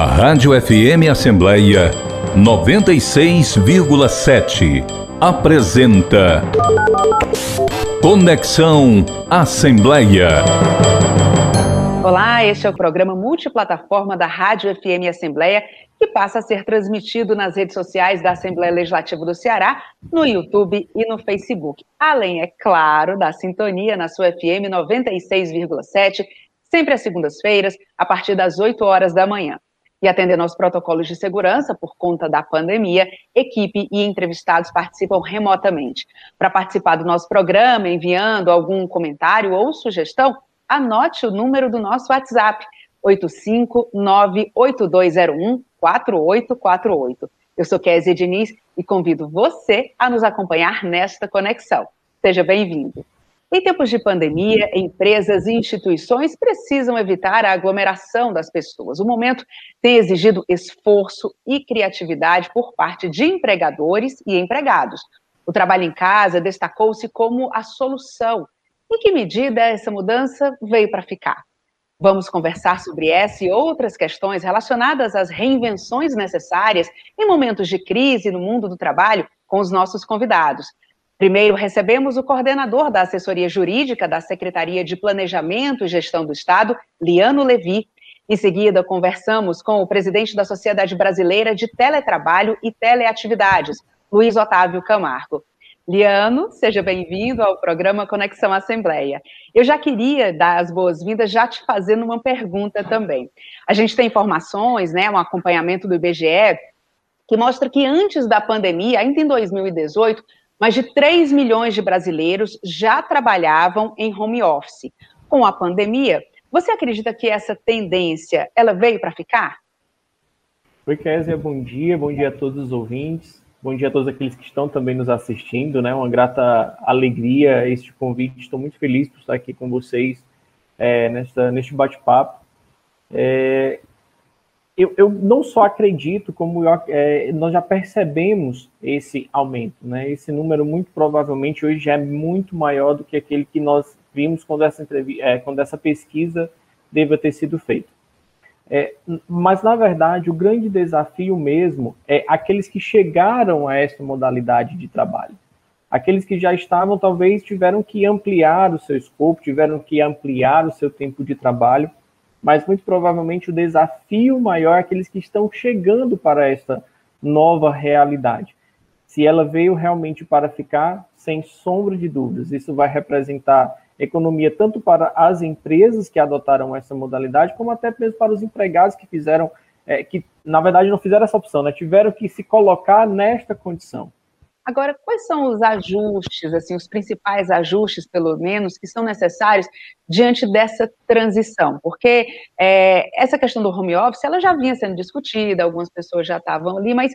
A Rádio FM Assembleia 96,7 apresenta Conexão Assembleia. Olá, este é o programa multiplataforma da Rádio FM Assembleia, que passa a ser transmitido nas redes sociais da Assembleia Legislativa do Ceará, no YouTube e no Facebook. Além, é claro, da sintonia na sua FM 96,7, sempre às segundas-feiras, a partir das 8 horas da manhã. E atendendo aos protocolos de segurança por conta da pandemia, equipe e entrevistados participam remotamente. Para participar do nosso programa, enviando algum comentário ou sugestão, anote o número do nosso WhatsApp, 85982014848. Eu sou Kézia Diniz e convido você a nos acompanhar nesta conexão. Seja bem-vindo. Em tempos de pandemia, empresas e instituições precisam evitar a aglomeração das pessoas. O momento tem exigido esforço e criatividade por parte de empregadores e empregados. O trabalho em casa destacou-se como a solução. Em que medida essa mudança veio para ficar? Vamos conversar sobre essa e outras questões relacionadas às reinvenções necessárias em momentos de crise no mundo do trabalho com os nossos convidados. Primeiro, recebemos o coordenador da assessoria jurídica da Secretaria de Planejamento e Gestão do Estado, Liano Levi. Em seguida, conversamos com o presidente da Sociedade Brasileira de Teletrabalho e Teleatividades, Luiz Otávio Camargo. Liano, seja bem-vindo ao programa Conexão Assembleia. Eu já queria dar as boas-vindas já te fazendo uma pergunta também. A gente tem informações, né, um acompanhamento do IBGE, que mostra que antes da pandemia, ainda em 2018, mais de 3 milhões de brasileiros já trabalhavam em home office. Com a pandemia, você acredita que essa tendência ela veio para ficar? Oi, Kézia, bom dia, bom dia a todos os ouvintes, bom dia a todos aqueles que estão também nos assistindo, né? Uma grata alegria este convite, estou muito feliz por estar aqui com vocês é, nesta, neste bate-papo. É, eu, eu não só acredito, como eu, é, nós já percebemos esse aumento, né? Esse número muito provavelmente hoje já é muito maior do que aquele que nós vimos quando essa, é, quando essa pesquisa deva ter sido feita. É, mas, na verdade, o grande desafio mesmo é aqueles que chegaram a essa modalidade de trabalho. Aqueles que já estavam, talvez, tiveram que ampliar o seu escopo, tiveram que ampliar o seu tempo de trabalho mas muito provavelmente o desafio maior é aqueles que estão chegando para esta nova realidade. Se ela veio realmente para ficar, sem sombra de dúvidas, isso vai representar economia tanto para as empresas que adotaram essa modalidade, como até mesmo para os empregados que fizeram, é, que na verdade não fizeram essa opção, né? tiveram que se colocar nesta condição. Agora, quais são os ajustes, assim, os principais ajustes, pelo menos, que são necessários diante dessa transição? Porque é, essa questão do home office, ela já vinha sendo discutida, algumas pessoas já estavam ali, mas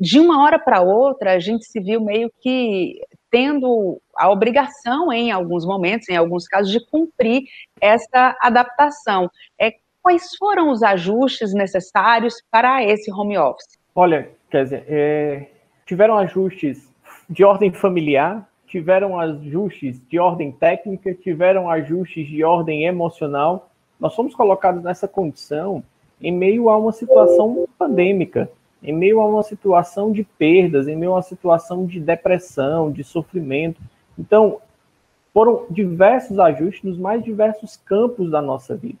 de uma hora para outra, a gente se viu meio que tendo a obrigação, em alguns momentos, em alguns casos, de cumprir essa adaptação. É, quais foram os ajustes necessários para esse home office? Olha, quer dizer, é, tiveram ajustes de ordem familiar, tiveram ajustes de ordem técnica, tiveram ajustes de ordem emocional. Nós fomos colocados nessa condição em meio a uma situação pandêmica, em meio a uma situação de perdas, em meio a uma situação de depressão, de sofrimento. Então, foram diversos ajustes nos mais diversos campos da nossa vida.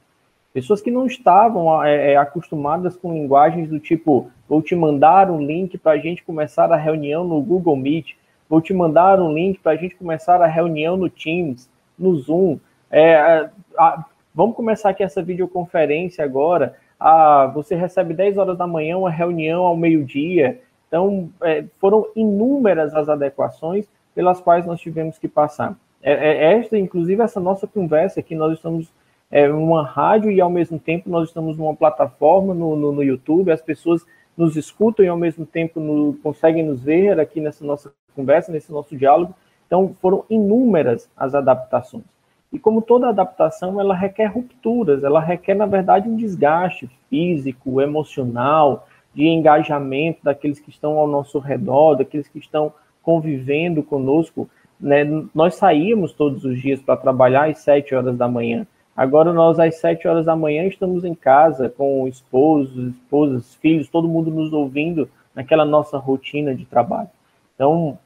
Pessoas que não estavam é, é acostumadas com linguagens do tipo: vou te mandar um link para a gente começar a reunião no Google Meet, vou te mandar um link para a gente começar a reunião no Teams, no Zoom. É, a, vamos começar aqui essa videoconferência agora. Ah, você recebe 10 horas da manhã uma reunião ao meio-dia. Então, é, foram inúmeras as adequações pelas quais nós tivemos que passar. É, é esta, inclusive, essa nossa conversa que nós estamos é, uma rádio e ao mesmo tempo nós estamos numa plataforma no, no, no YouTube, as pessoas nos escutam e ao mesmo tempo no, conseguem nos ver aqui nessa nossa conversa, nesse nosso diálogo. Então, foram inúmeras as adaptações. E como toda adaptação, ela requer rupturas, ela requer, na verdade, um desgaste físico, emocional, de engajamento daqueles que estão ao nosso redor, daqueles que estão convivendo conosco. Né? Nós saímos todos os dias para trabalhar às sete horas da manhã Agora nós, às 7 horas da manhã, estamos em casa com esposos, esposas, filhos, todo mundo nos ouvindo naquela nossa rotina de trabalho. Então,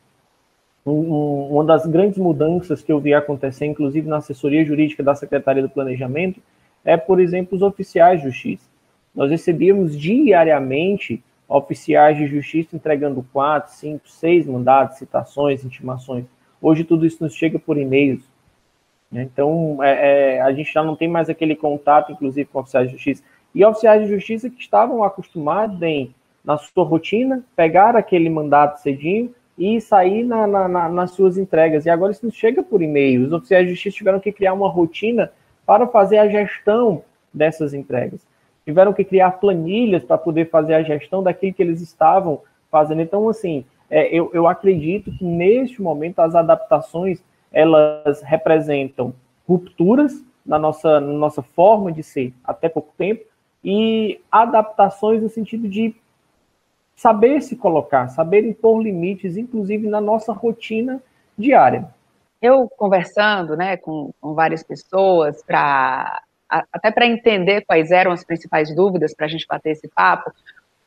um, uma das grandes mudanças que eu vi acontecer, inclusive na assessoria jurídica da Secretaria do Planejamento, é, por exemplo, os oficiais de justiça. Nós recebíamos diariamente oficiais de justiça entregando quatro, cinco, seis mandados, citações, intimações. Hoje tudo isso nos chega por e-mails. Né? Então, é, é, a gente já não tem mais aquele contato, inclusive, com oficiais de justiça. E oficiais de justiça que estavam acostumados em, na sua rotina, pegar aquele mandato cedinho e sair na, na, na, nas suas entregas. E agora isso nos chega por e-mail. Os oficiais de justiça tiveram que criar uma rotina para fazer a gestão dessas entregas. Tiveram que criar planilhas para poder fazer a gestão daquilo que eles estavam fazendo. Então, assim, é, eu, eu acredito que neste momento as adaptações elas representam rupturas na nossa, na nossa forma de ser até pouco tempo e adaptações no sentido de saber se colocar, saber impor limites, inclusive na nossa rotina diária. Eu conversando né, com, com várias pessoas, para até para entender quais eram as principais dúvidas para a gente bater esse papo,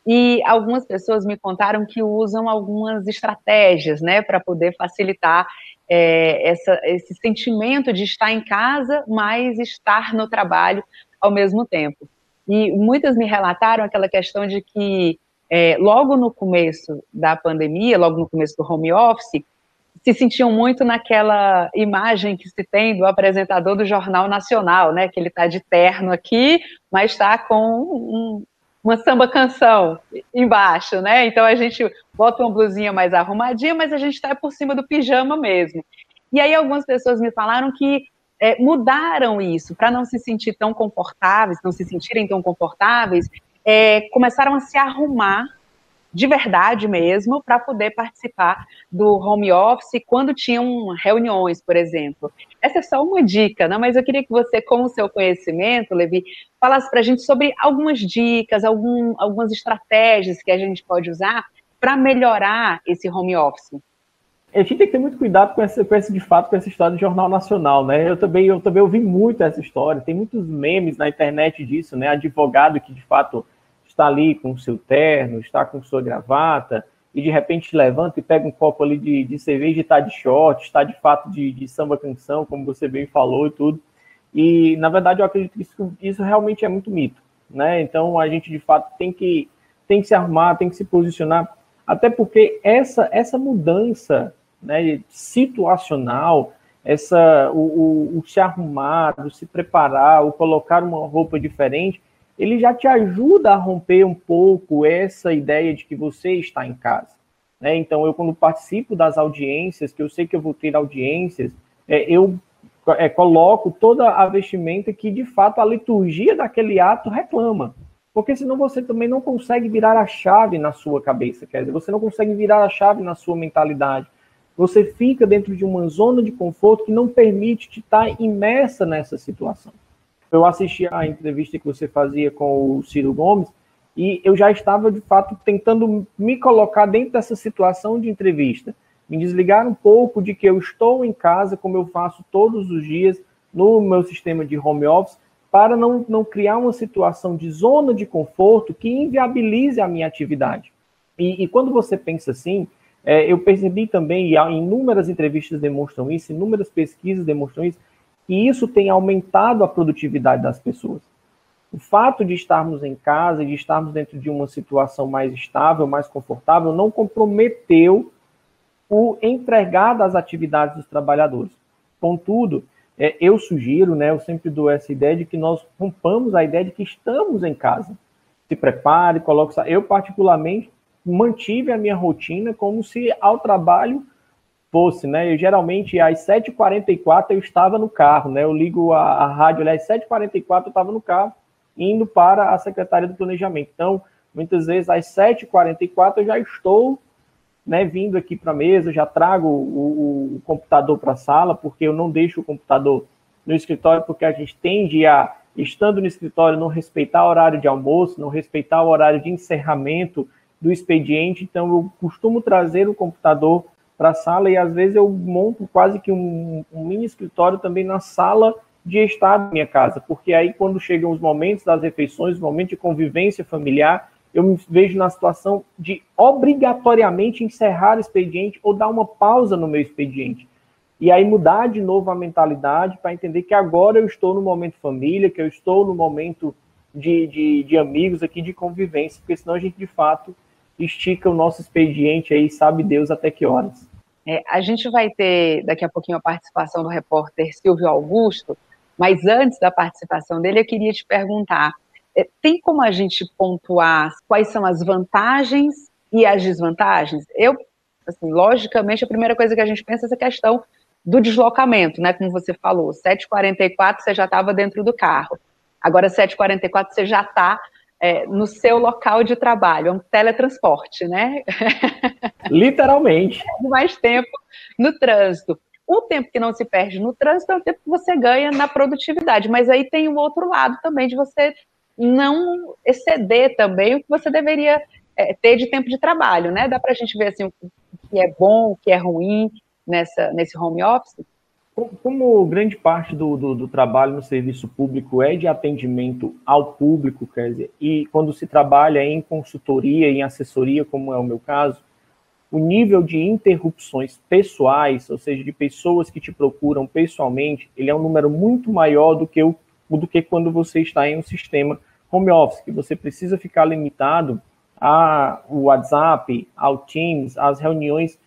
e algumas pessoas me contaram que usam algumas estratégias né, para poder facilitar é, essa, esse sentimento de estar em casa, mas estar no trabalho ao mesmo tempo. E muitas me relataram aquela questão de que, é, logo no começo da pandemia, logo no começo do home office, se sentiam muito naquela imagem que se tem do apresentador do Jornal Nacional, né? Que ele está de terno aqui, mas está com um, uma samba canção embaixo, né? Então a gente bota uma blusinha mais arrumadinha, mas a gente está por cima do pijama mesmo. E aí algumas pessoas me falaram que é, mudaram isso para não se sentir tão confortáveis, não se sentirem tão confortáveis, é, começaram a se arrumar de verdade mesmo para poder participar do home office quando tinham reuniões, por exemplo. Essa é só uma dica, né? mas eu queria que você, com o seu conhecimento, Levi, falasse para a gente sobre algumas dicas, algum, algumas estratégias que a gente pode usar para melhorar esse home office. A gente tem que ter muito cuidado com esse, com esse, de fato, com essa história do Jornal Nacional, né? Eu também, eu também ouvi muito essa história, tem muitos memes na internet disso, né? Advogado que, de fato, está ali com o seu terno, está com sua gravata, e de repente levanta e pega um copo ali de, de cerveja e está de short, está de fato de, de, samba canção, como você bem falou e tudo. E, na verdade, eu acredito que isso, isso realmente é muito mito, né? Então, a gente, de fato, tem que, tem que se armar, tem que se posicionar, até porque essa, essa mudança né, situacional, essa, o, o, o se arrumar, o se preparar, o colocar uma roupa diferente, ele já te ajuda a romper um pouco essa ideia de que você está em casa. Né? Então, eu, quando participo das audiências, que eu sei que eu vou ter audiências, é, eu é, coloco toda a vestimenta que, de fato, a liturgia daquele ato reclama. Porque senão você também não consegue virar a chave na sua cabeça, quer dizer, você não consegue virar a chave na sua mentalidade. Você fica dentro de uma zona de conforto que não permite te estar imersa nessa situação eu assisti a entrevista que você fazia com o Ciro Gomes e eu já estava, de fato, tentando me colocar dentro dessa situação de entrevista. Me desligar um pouco de que eu estou em casa, como eu faço todos os dias no meu sistema de home office, para não, não criar uma situação de zona de conforto que inviabilize a minha atividade. E, e quando você pensa assim, é, eu percebi também, e inúmeras entrevistas demonstram isso, inúmeras pesquisas demonstram isso, e isso tem aumentado a produtividade das pessoas. O fato de estarmos em casa, de estarmos dentro de uma situação mais estável, mais confortável, não comprometeu o entregar das atividades dos trabalhadores. Contudo, é, eu sugiro, né, eu sempre dou essa ideia de que nós rompamos a ideia de que estamos em casa. Se prepare, coloque. Eu, particularmente, mantive a minha rotina como se ao trabalho fosse, né? Eu, geralmente, às 7h44 eu estava no carro, né? Eu ligo a, a rádio, às 7h44 eu estava no carro, indo para a Secretaria do Planejamento. Então, muitas vezes, às 7h44 eu já estou né, vindo aqui para a mesa, já trago o, o computador para a sala, porque eu não deixo o computador no escritório, porque a gente tende a, estando no escritório, não respeitar o horário de almoço, não respeitar o horário de encerramento do expediente. Então, eu costumo trazer o computador para a sala e às vezes eu monto quase que um, um, mini escritório também na sala de estar na minha casa, porque aí quando chegam os momentos das refeições, os momentos de convivência familiar, eu me vejo na situação de obrigatoriamente encerrar o expediente ou dar uma pausa no meu expediente. E aí mudar de novo a mentalidade para entender que agora eu estou no momento família, que eu estou no momento de, de, de amigos aqui, de convivência, porque senão a gente de fato estica o nosso expediente aí, sabe Deus até que horas. É, a gente vai ter daqui a pouquinho a participação do repórter Silvio Augusto, mas antes da participação dele, eu queria te perguntar: é, tem como a gente pontuar quais são as vantagens e as desvantagens? Eu, assim, logicamente, a primeira coisa que a gente pensa é essa questão do deslocamento, né? Como você falou, 7h44 você já estava dentro do carro. Agora, 7h44 você já está é, no seu local de trabalho, é um teletransporte, né? Literalmente. Mais tempo no trânsito. O tempo que não se perde no trânsito é o tempo que você ganha na produtividade, mas aí tem o outro lado também de você não exceder também o que você deveria é, ter de tempo de trabalho, né? Dá para a gente ver assim o que é bom, o que é ruim nessa, nesse home office? Como grande parte do, do, do, trabalho no serviço público é de atendimento ao público, quer dizer, e quando se trabalha em consultoria, em assessoria, como é o meu caso, o nível de interrupções pessoais, ou seja, de pessoas que te procuram pessoalmente, ele é um número muito maior do que, o, do que quando você está em um sistema home office, que você precisa ficar limitado ao WhatsApp, ao Teams, às reuniões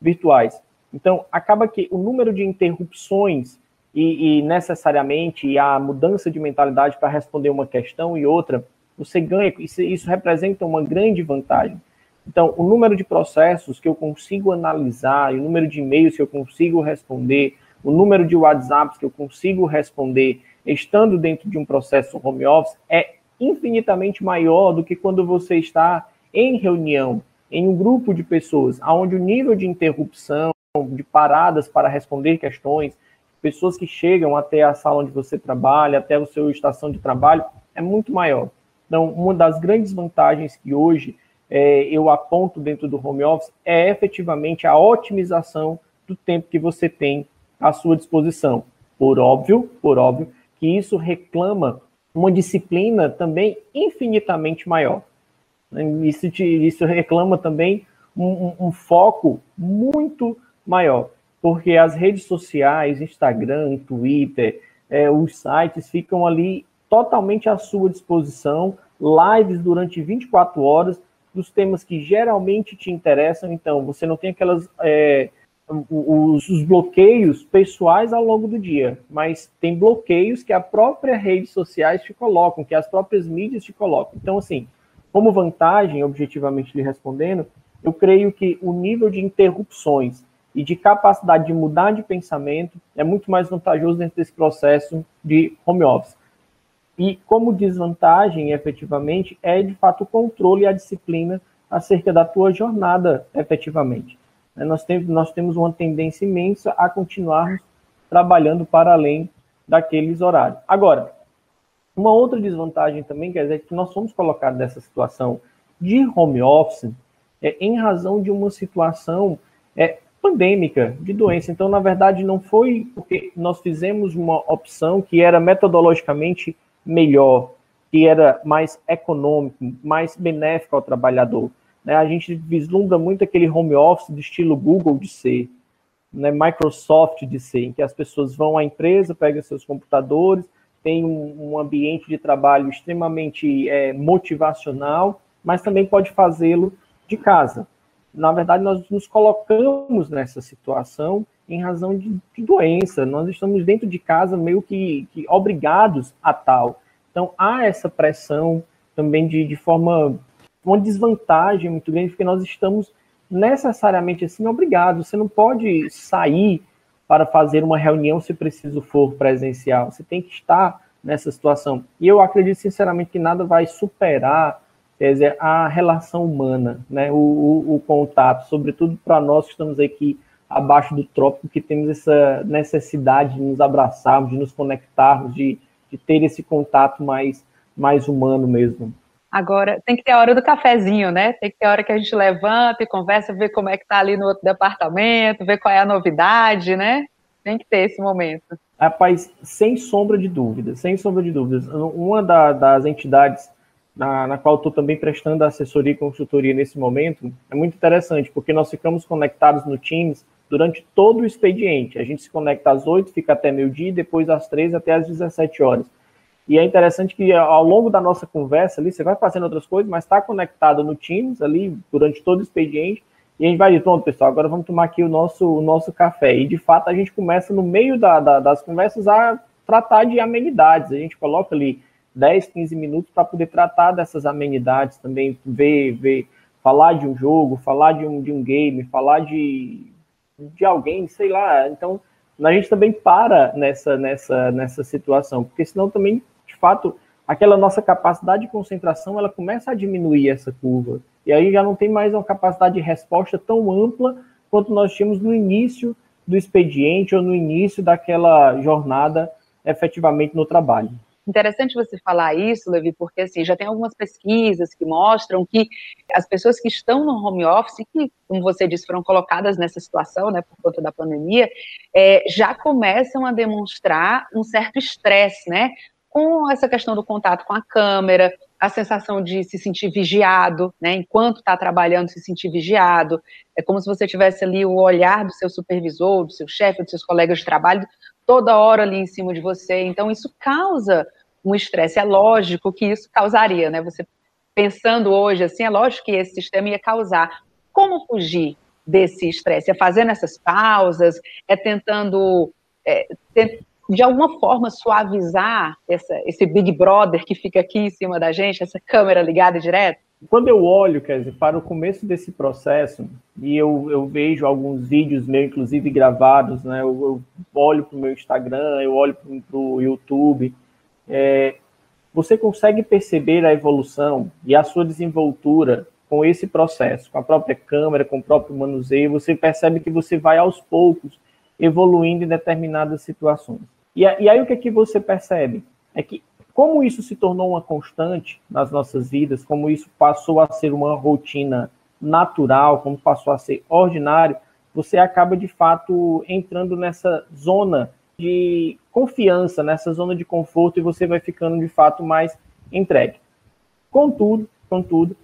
virtuais. Então, acaba que o número de interrupções e, e necessariamente a mudança de mentalidade para responder uma questão e outra, você ganha, isso, isso representa uma grande vantagem. Então, o número de processos que eu consigo analisar, o número de e-mails que eu consigo responder, o número de WhatsApps que eu consigo responder, estando dentro de um processo home office, é infinitamente maior do que quando você está em reunião, em um grupo de pessoas, onde o nível de interrupção, de paradas para responder questões, pessoas que chegam até a sala onde você trabalha, até o seu estação de trabalho, é muito maior. Então, uma das grandes vantagens que hoje é, eu aponto dentro do home office é efetivamente a otimização do tempo que você tem à sua disposição. Por óbvio, por óbvio, que isso reclama uma disciplina também infinitamente maior. Isso, te, isso reclama também um, um, um foco muito maior, porque as redes sociais, Instagram, Twitter, é, os sites ficam ali totalmente à sua disposição, lives durante 24 horas dos temas que geralmente te interessam. Então, você não tem aquelas é, os, os, bloqueios pessoais ao longo do dia, mas tem bloqueios que a própria redes sociais te colocam, que as próprias mídias te colocam. Então, assim, como vantagem, objetivamente lhe respondendo, eu creio que o nível de interrupções e de capacidade de mudar de pensamento é muito mais vantajoso dentro desse processo de home office. E como desvantagem, efetivamente, é de fato o controle e a disciplina acerca da tua jornada, efetivamente. Né, nós temos, nós temos uma tendência imensa a continuarmos trabalhando para além daqueles horários. Agora, uma outra desvantagem também, quer dizer, que nós fomos colocados nessa situação de home office é, em razão de uma situação é, pandêmica de doença. Então, na verdade, não foi porque nós fizemos uma opção que era metodologicamente melhor, que era mais econômico, mais benéfico ao trabalhador. Né? A gente vislumbra muito aquele home office do estilo Google de ser, né? Microsoft de ser, em que as pessoas vão à empresa, pegam seus computadores, tem um, ambiente de trabalho extremamente é, motivacional, mas também pode fazê-lo de casa na verdade, nós nos colocamos nessa situação em razão de, de doença. Nós estamos dentro de casa meio que, que, obrigados a tal. Então, há essa pressão também de, de forma, uma desvantagem muito grande, porque nós estamos necessariamente assim obrigados. Você não pode sair para fazer uma reunião se preciso for presencial. Você tem que estar nessa situação. E eu acredito sinceramente que nada vai superar quer dizer, a relação humana, né, o, o, o contato, sobretudo para nós que estamos aqui abaixo do trópico, que temos essa necessidade de nos abraçarmos, de nos conectarmos, de, de ter esse contato mais, mais humano mesmo. Agora, tem que ter a hora do cafezinho, né? Tem que ter a hora que a gente levanta e conversa, ver como é que tá ali no outro departamento, ver qual é a novidade, né? Tem que ter esse momento. Rapaz, sem sombra de dúvidas, sem sombra de dúvidas. Uma da, das entidades na, na qual estou também prestando assessoria e consultoria nesse momento é muito interessante, porque nós ficamos conectados no Teams durante todo o expediente. A gente se conecta às 8, fica até meio-dia, depois às 3 até às 17 horas. E é interessante que ao longo da nossa conversa ali, você vai fazendo outras coisas, mas está conectado no Teams ali durante todo o expediente. E a gente vai dizer, pronto, pessoal, agora vamos tomar aqui o nosso, o nosso café. E de fato a gente começa no meio da, da, das conversas a tratar de amenidades. A gente coloca ali 10, 15 minutos para poder tratar dessas amenidades também, ver, ver, falar de um jogo, falar de um, de um game, falar de, de alguém, sei lá. Então, a gente também para nessa, nessa, nessa situação, porque senão também de fato, aquela nossa capacidade de concentração, ela começa a diminuir essa curva. E aí já não tem mais uma capacidade de resposta tão ampla quanto nós tínhamos no início do expediente ou no início daquela jornada efetivamente no trabalho. Interessante você falar isso, Levi, porque assim, já tem algumas pesquisas que mostram que as pessoas que estão no home office, que, como você disse, foram colocadas nessa situação, né, por conta da pandemia, é, já começam a demonstrar um certo estresse, né? com essa questão do contato com a câmera, a sensação de se sentir vigiado, né, enquanto está trabalhando, se sentir vigiado, é como se você tivesse ali o olhar do seu supervisor, do seu chefe, dos seus colegas de trabalho, toda hora ali em cima de você, então isso causa um estresse, é lógico que isso causaria, né, você pensando hoje assim, é lógico que esse sistema ia causar, como fugir desse estresse? É fazendo essas pausas, é tentando, é, de alguma forma suavizar essa, esse Big Brother que fica aqui em cima da gente, essa câmera ligada direto? Quando eu olho, quer dizer, para o começo desse processo, e eu, eu vejo alguns vídeos meus, inclusive gravados, né? Eu, eu olho para o meu Instagram, eu olho para o YouTube, é, você consegue perceber a evolução e a sua desenvoltura com esse processo, com a própria câmera, com o próprio manuseio, você percebe que você vai aos poucos evoluindo em determinadas situações. E, e aí o que, é que você percebe? É que como isso se tornou uma constante nas nossas vidas, como isso passou a ser uma rotina natural, como passou a ser ordinário, você acaba de fato entrando nessa zona de confiança, nessa zona de conforto e você vai ficando de fato mais entregue. Contudo, contudo,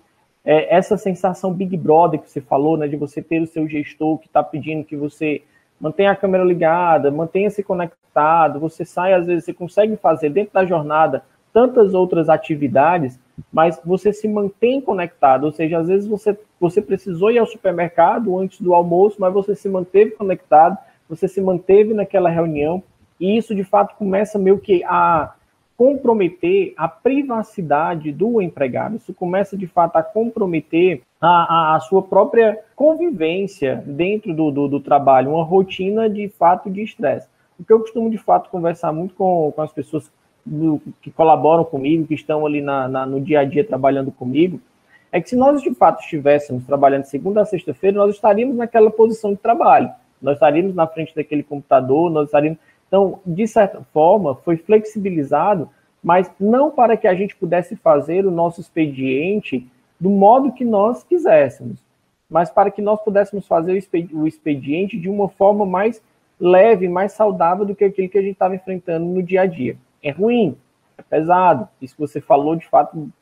é, essa sensação Big Brother que você falou, né, de você ter o seu gestor que está pedindo que você mantenha a câmera ligada, mantenha-se conectado, você sai, às vezes, você consegue fazer dentro da jornada tantas outras atividades, mas você se mantém conectado, ou seja, às vezes você, você precisou ir ao supermercado antes do almoço, mas você se manteve conectado, você se manteve naquela reunião, e isso de fato começa meio que a comprometer a privacidade do empregado. Isso começa, de fato, a comprometer a, a, a sua própria convivência dentro do, do, do, trabalho, uma rotina, de fato, de estresse. O que eu costumo, de fato, conversar muito com, com as pessoas do, que colaboram comigo, que estão ali na, na, no dia a dia trabalhando comigo, é que se nós, de fato, estivéssemos trabalhando segunda a sexta-feira, nós estaríamos naquela posição de trabalho. Nós estaríamos na frente daquele computador, nós estaríamos então, de certa forma, foi flexibilizado, mas não para que a gente pudesse fazer o nosso expediente do modo que nós quiséssemos, mas para que nós pudéssemos fazer o expediente de uma forma mais leve, mais saudável do que aquilo que a gente estava enfrentando no dia a dia. É ruim, é pesado. Isso que você falou, de fato,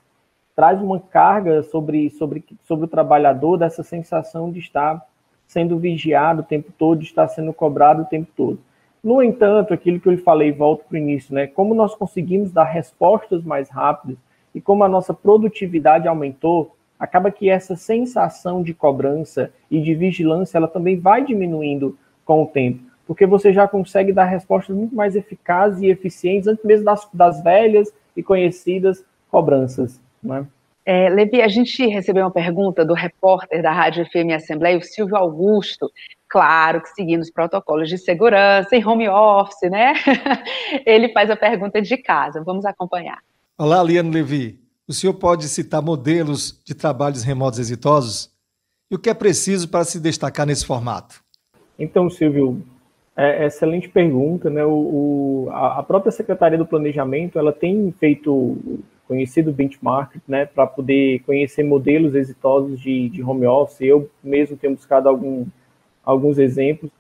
traz uma carga sobre, sobre, sobre o trabalhador dessa sensação de estar sendo vigiado o tempo todo, de estar sendo cobrado o tempo todo. No entanto, aquilo que eu lhe falei, volto para o início, né? Como nós conseguimos dar respostas mais rápidas e como a nossa produtividade aumentou, acaba que essa sensação de cobrança e de vigilância, ela também vai diminuindo com o tempo, porque você já consegue dar respostas muito mais eficazes e eficientes antes mesmo das, das velhas e conhecidas cobranças, né? É, Levi, a gente recebeu uma pergunta do repórter da Rádio FM Assembleia, o Silvio Augusto, claro que seguindo os protocolos de segurança, em home office, né? Ele faz a pergunta de casa, vamos acompanhar. Olá, Liane Levi. O senhor pode citar modelos de trabalhos remotos exitosos? E o que é preciso para se destacar nesse formato? Então, Silvio, é, excelente pergunta, né? O, o, a própria Secretaria do Planejamento, ela tem feito conhecido benchmark, né, para poder conhecer modelos exitosos de, de home office. Eu mesmo tenho buscado algum, alguns exemplos.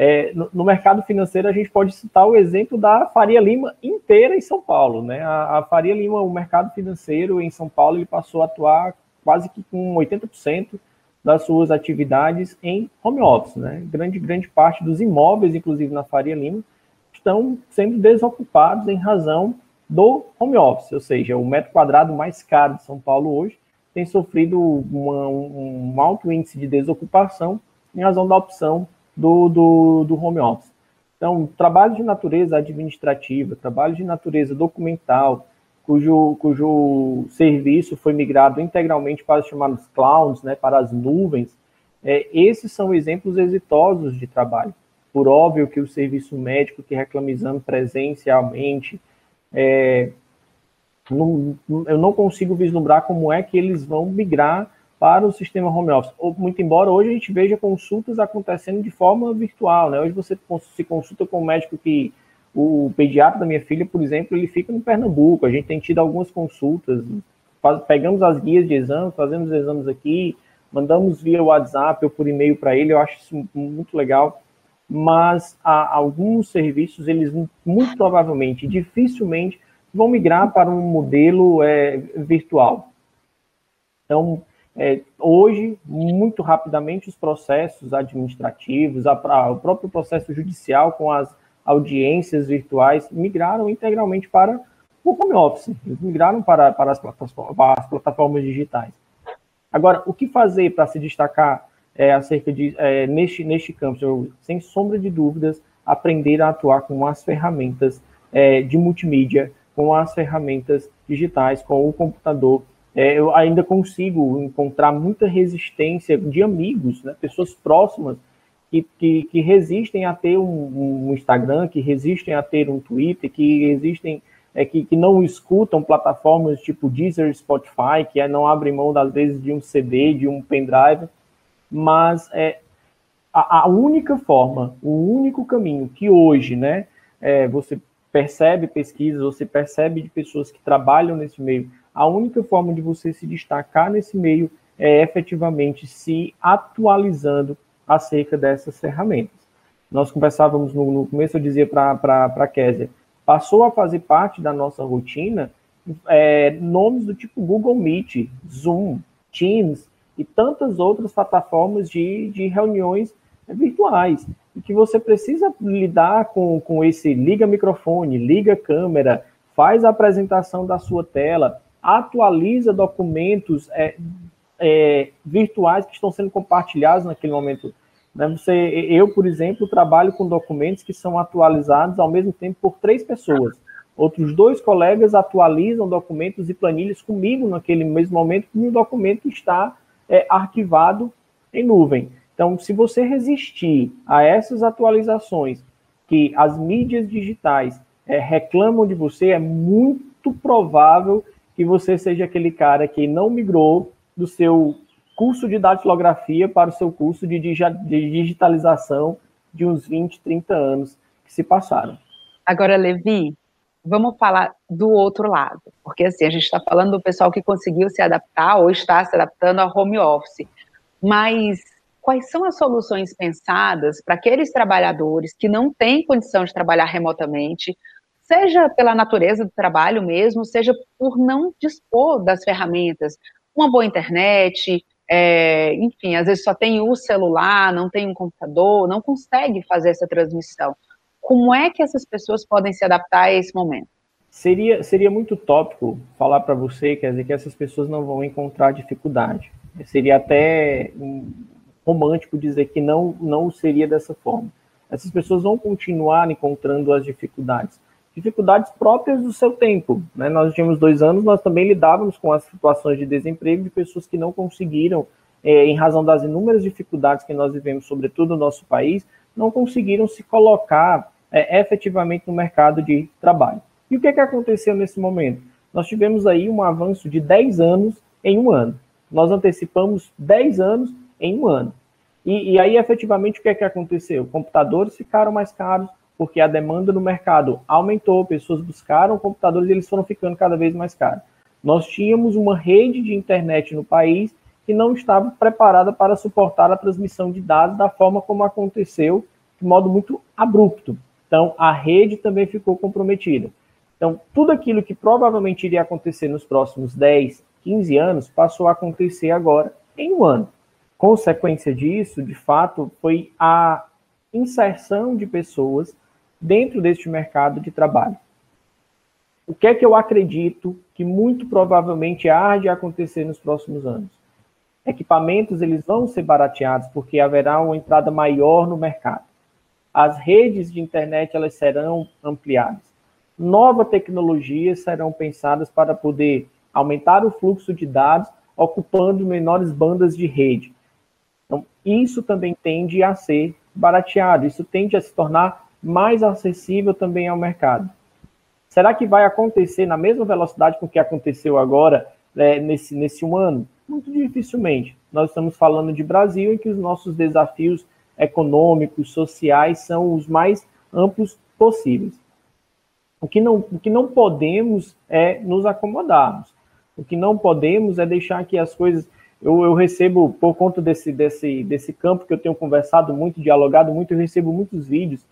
É, no, no, mercado financeiro, a gente pode citar o exemplo da Faria Lima inteira em São Paulo. Né? A, a Faria Lima, o mercado financeiro em São Paulo, ele passou a atuar quase que com 80% das suas atividades em home office. Né? Grande, grande parte dos imóveis, inclusive na Faria Lima, estão sendo desocupados em razão do home office, ou seja, o metro quadrado mais caro de São Paulo hoje tem sofrido uma, um, alto índice de desocupação em razão da opção do, do, do home office. Então, trabalho de natureza administrativa, trabalho de natureza documental, cujo, cujo serviço foi migrado integralmente para os chamados clouds, né, para as nuvens, é, esses são exemplos exitosos de trabalho. Por óbvio que o serviço médico que reclama exame presencialmente, é, não, eu não consigo vislumbrar como é que eles vão migrar para o sistema home office. Muito embora hoje a gente veja consultas acontecendo de forma virtual, né? Hoje você se consulta com um médico que o pediatra da minha filha, por exemplo, ele fica no Pernambuco. A gente tem tido algumas consultas, faz, pegamos as guias de exame, fazemos exames aqui, mandamos via WhatsApp ou por e-mail para ele. Eu acho isso muito legal. Mas alguns serviços, eles muito provavelmente, dificilmente vão migrar para um modelo é, virtual. Então, é, hoje, muito rapidamente, os processos administrativos, a, a, o próprio processo judicial com as audiências virtuais migraram integralmente para o home office, eles migraram para, para, as, plataformas, para as plataformas digitais. Agora, o que fazer para se destacar é, acerca de é, neste, neste campo? Eu, sem sombra de dúvidas, aprender a atuar com as ferramentas é, de multimídia, com as ferramentas digitais, com o computador é, eu ainda consigo encontrar muita resistência de amigos, né, pessoas próximas que, que, que, resistem a ter um, um, Instagram, que resistem a ter um Twitter, que resistem, é, que, que não escutam plataformas tipo Deezer, Spotify, que é, não abrem mão, às vezes, de um CD, de um pendrive, mas é, a, a única forma, o único caminho que hoje, né, é, você percebe pesquisas, você percebe de pessoas que trabalham nesse meio, a única forma de você se destacar nesse meio é efetivamente se atualizando acerca dessas ferramentas. Nós conversávamos no, no começo, eu dizia para a Kézia, passou a fazer parte da nossa rotina é, nomes do tipo Google Meet, Zoom, Teams e tantas outras plataformas de, de reuniões virtuais, e que você precisa lidar com, com esse liga microfone, liga câmera, faz a apresentação da sua tela, atualiza documentos é, é, virtuais que estão sendo compartilhados naquele momento. Né? Você, eu, por exemplo, trabalho com documentos que são atualizados ao mesmo tempo por três pessoas. Outros dois colegas atualizam documentos e planilhas comigo naquele mesmo momento que o documento está é, arquivado em nuvem. Então, se você resistir a essas atualizações que as mídias digitais é, reclamam de você, é muito provável que você seja aquele cara que não migrou do seu curso de datilografia para o seu curso de digitalização de uns 20, 30 anos que se passaram. Agora, Levi, vamos falar do outro lado, porque assim, a gente está falando do pessoal que conseguiu se adaptar ou está se adaptando ao home office, mas quais são as soluções pensadas para aqueles trabalhadores que não têm condição de trabalhar remotamente seja pela natureza do trabalho mesmo, seja por não dispor das ferramentas, uma boa internet, é, enfim, às vezes só tem o celular, não tem um computador, não consegue fazer essa transmissão. Como é que essas pessoas podem se adaptar a esse momento? Seria, seria muito tópico falar para você, quer dizer, que essas pessoas não vão encontrar dificuldade. Seria até romântico dizer que não, não seria dessa forma. Essas pessoas vão continuar encontrando as dificuldades dificuldades próprias do seu tempo. Né? Nós tínhamos dois anos, nós também lidávamos com as situações de desemprego de pessoas que não conseguiram, é, em razão das inúmeras dificuldades que nós vivemos, sobretudo no nosso país, não conseguiram se colocar é, efetivamente no mercado de trabalho. E o que, é que aconteceu nesse momento? Nós tivemos aí um avanço de 10 anos em um ano. Nós antecipamos 10 anos em um ano. E, e aí, efetivamente, o que é que aconteceu? Computadores ficaram mais caros, porque a demanda no mercado aumentou, pessoas buscaram computadores e eles foram ficando cada vez mais caros. Nós tínhamos uma rede de internet no país que não estava preparada para suportar a transmissão de dados da forma como aconteceu de modo muito abrupto. Então, a rede também ficou comprometida. Então, tudo aquilo que provavelmente iria acontecer nos próximos 10, 15 anos passou a acontecer agora em um ano. Consequência disso, de fato, foi a inserção de pessoas dentro deste mercado de trabalho. O que é que eu acredito que muito provavelmente há de acontecer nos próximos anos? Equipamentos eles vão ser barateados porque haverá uma entrada maior no mercado. As redes de internet elas serão ampliadas. Novas tecnologias serão pensadas para poder aumentar o fluxo de dados ocupando menores bandas de rede. Então, isso também tende a ser barateado, isso tende a se tornar mais acessível também ao mercado. Será que vai acontecer na mesma velocidade com que aconteceu agora, né, nesse, nesse um ano? Muito dificilmente. Nós estamos falando de Brasil, em que os nossos desafios econômicos, sociais, são os mais amplos possíveis. O que não, o que não podemos é nos acomodarmos. O que não podemos é deixar que as coisas. Eu, eu recebo, por conta desse, desse, desse campo que eu tenho conversado muito, dialogado muito, eu recebo muitos vídeos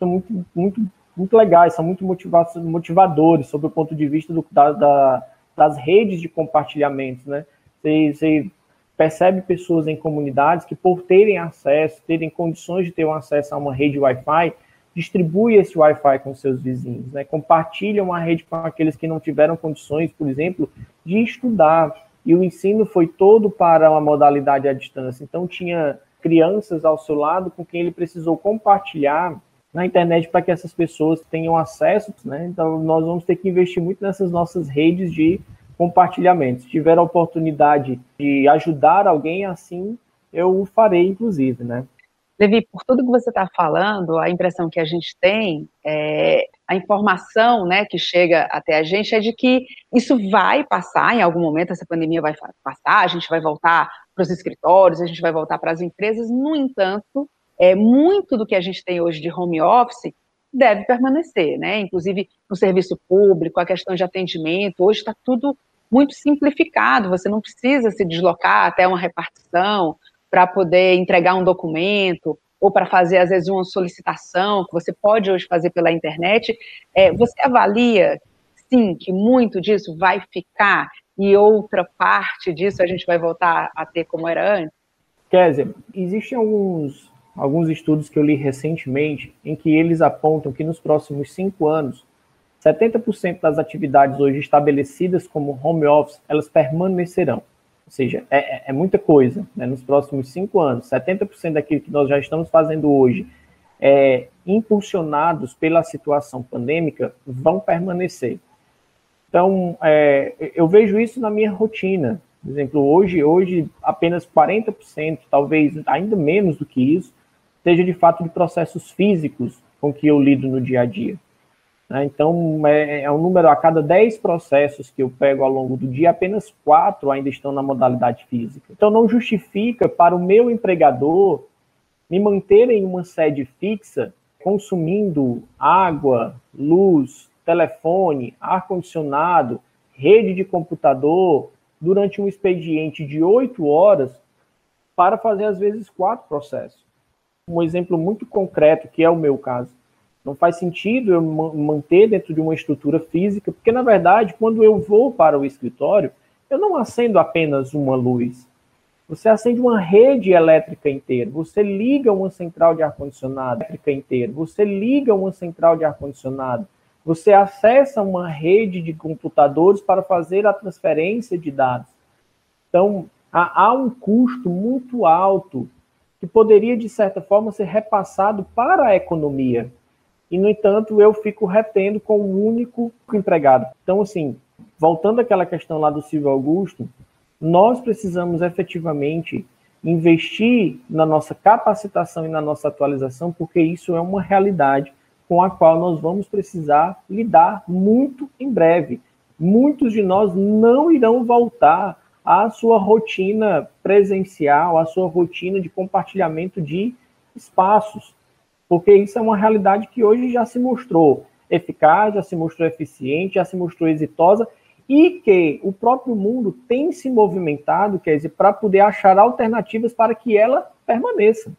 são muito, muito, muito legais, são muito motivadores sob o ponto de vista do, da, da, das redes de compartilhamento, né? Você, você, percebe pessoas em comunidades que, por terem acesso, terem condições de ter um acesso a uma rede Wi-Fi, distribui esse Wi-Fi com seus vizinhos, né? Compartilham a rede com aqueles que não tiveram condições, por exemplo, de estudar. E o ensino foi todo para uma modalidade à distância. Então, tinha crianças ao seu lado com quem ele precisou compartilhar na internet para que essas pessoas tenham acesso, né? Então nós vamos ter que investir muito nessas nossas redes de compartilhamento. Se tiver a oportunidade de ajudar alguém assim, eu farei, inclusive, né? Levi, por tudo que você está falando, a impressão que a gente tem, é, a informação né, que chega até a gente é de que isso vai passar, em algum momento essa pandemia vai passar, a gente vai voltar para os escritórios, a gente vai voltar para as empresas, no entanto, é, muito do que a gente tem hoje de home office deve permanecer, né? Inclusive no serviço público, a questão de atendimento, hoje está tudo muito simplificado, você não precisa se deslocar até uma repartição para poder entregar um documento ou para fazer, às vezes, uma solicitação, que você pode hoje fazer pela internet. É, você avalia, sim, que muito disso vai ficar e outra parte disso a gente vai voltar a ter como era antes? Kézia, existem alguns alguns estudos que eu li recentemente, em que eles apontam que nos próximos cinco anos, 70% das atividades hoje estabelecidas como home office, elas permanecerão. Ou seja, é, é, é muita coisa. Né? Nos próximos cinco anos, 70% daquilo que nós já estamos fazendo hoje, é, impulsionados pela situação pandêmica, vão permanecer. Então, é, eu vejo isso na minha rotina. Por exemplo, hoje, hoje apenas 40%, talvez ainda menos do que isso, seja de fato de processos físicos com que eu lido no dia a dia. Né? Então, é, é, um número, a cada 10 processos que eu pego ao longo do dia, apenas 4 ainda estão na modalidade física. Então, não justifica para o meu empregador me manter em uma sede fixa, consumindo água, luz, telefone, ar-condicionado, rede de computador, durante um expediente de 8 horas, para fazer, às vezes, quatro processos um exemplo muito concreto, que é o meu caso. Não faz sentido eu manter dentro de uma estrutura física, porque, na verdade, quando eu vou para o escritório, eu não acendo apenas uma luz. Você acende uma rede elétrica inteira. Você liga uma central de ar-condicionado elétrica inteira. Você liga uma central de ar-condicionado. Você acessa uma rede de computadores para fazer a transferência de dados. Então, há, há um custo muito alto que poderia, de certa forma, ser repassado para a economia. E, no entanto, eu fico retendo com um único empregado. Então, assim, voltando àquela questão lá do Silvio Augusto, nós precisamos efetivamente investir na nossa capacitação e na nossa atualização, porque isso é uma realidade com a qual nós vamos precisar lidar muito em breve. Muitos de nós não irão voltar a sua rotina presencial, a sua rotina de compartilhamento de espaços, porque isso é uma realidade que hoje já se mostrou eficaz, já se mostrou eficiente, já se mostrou exitosa e que o próprio mundo tem se movimentado, quer dizer, para poder achar alternativas para que ela permaneça.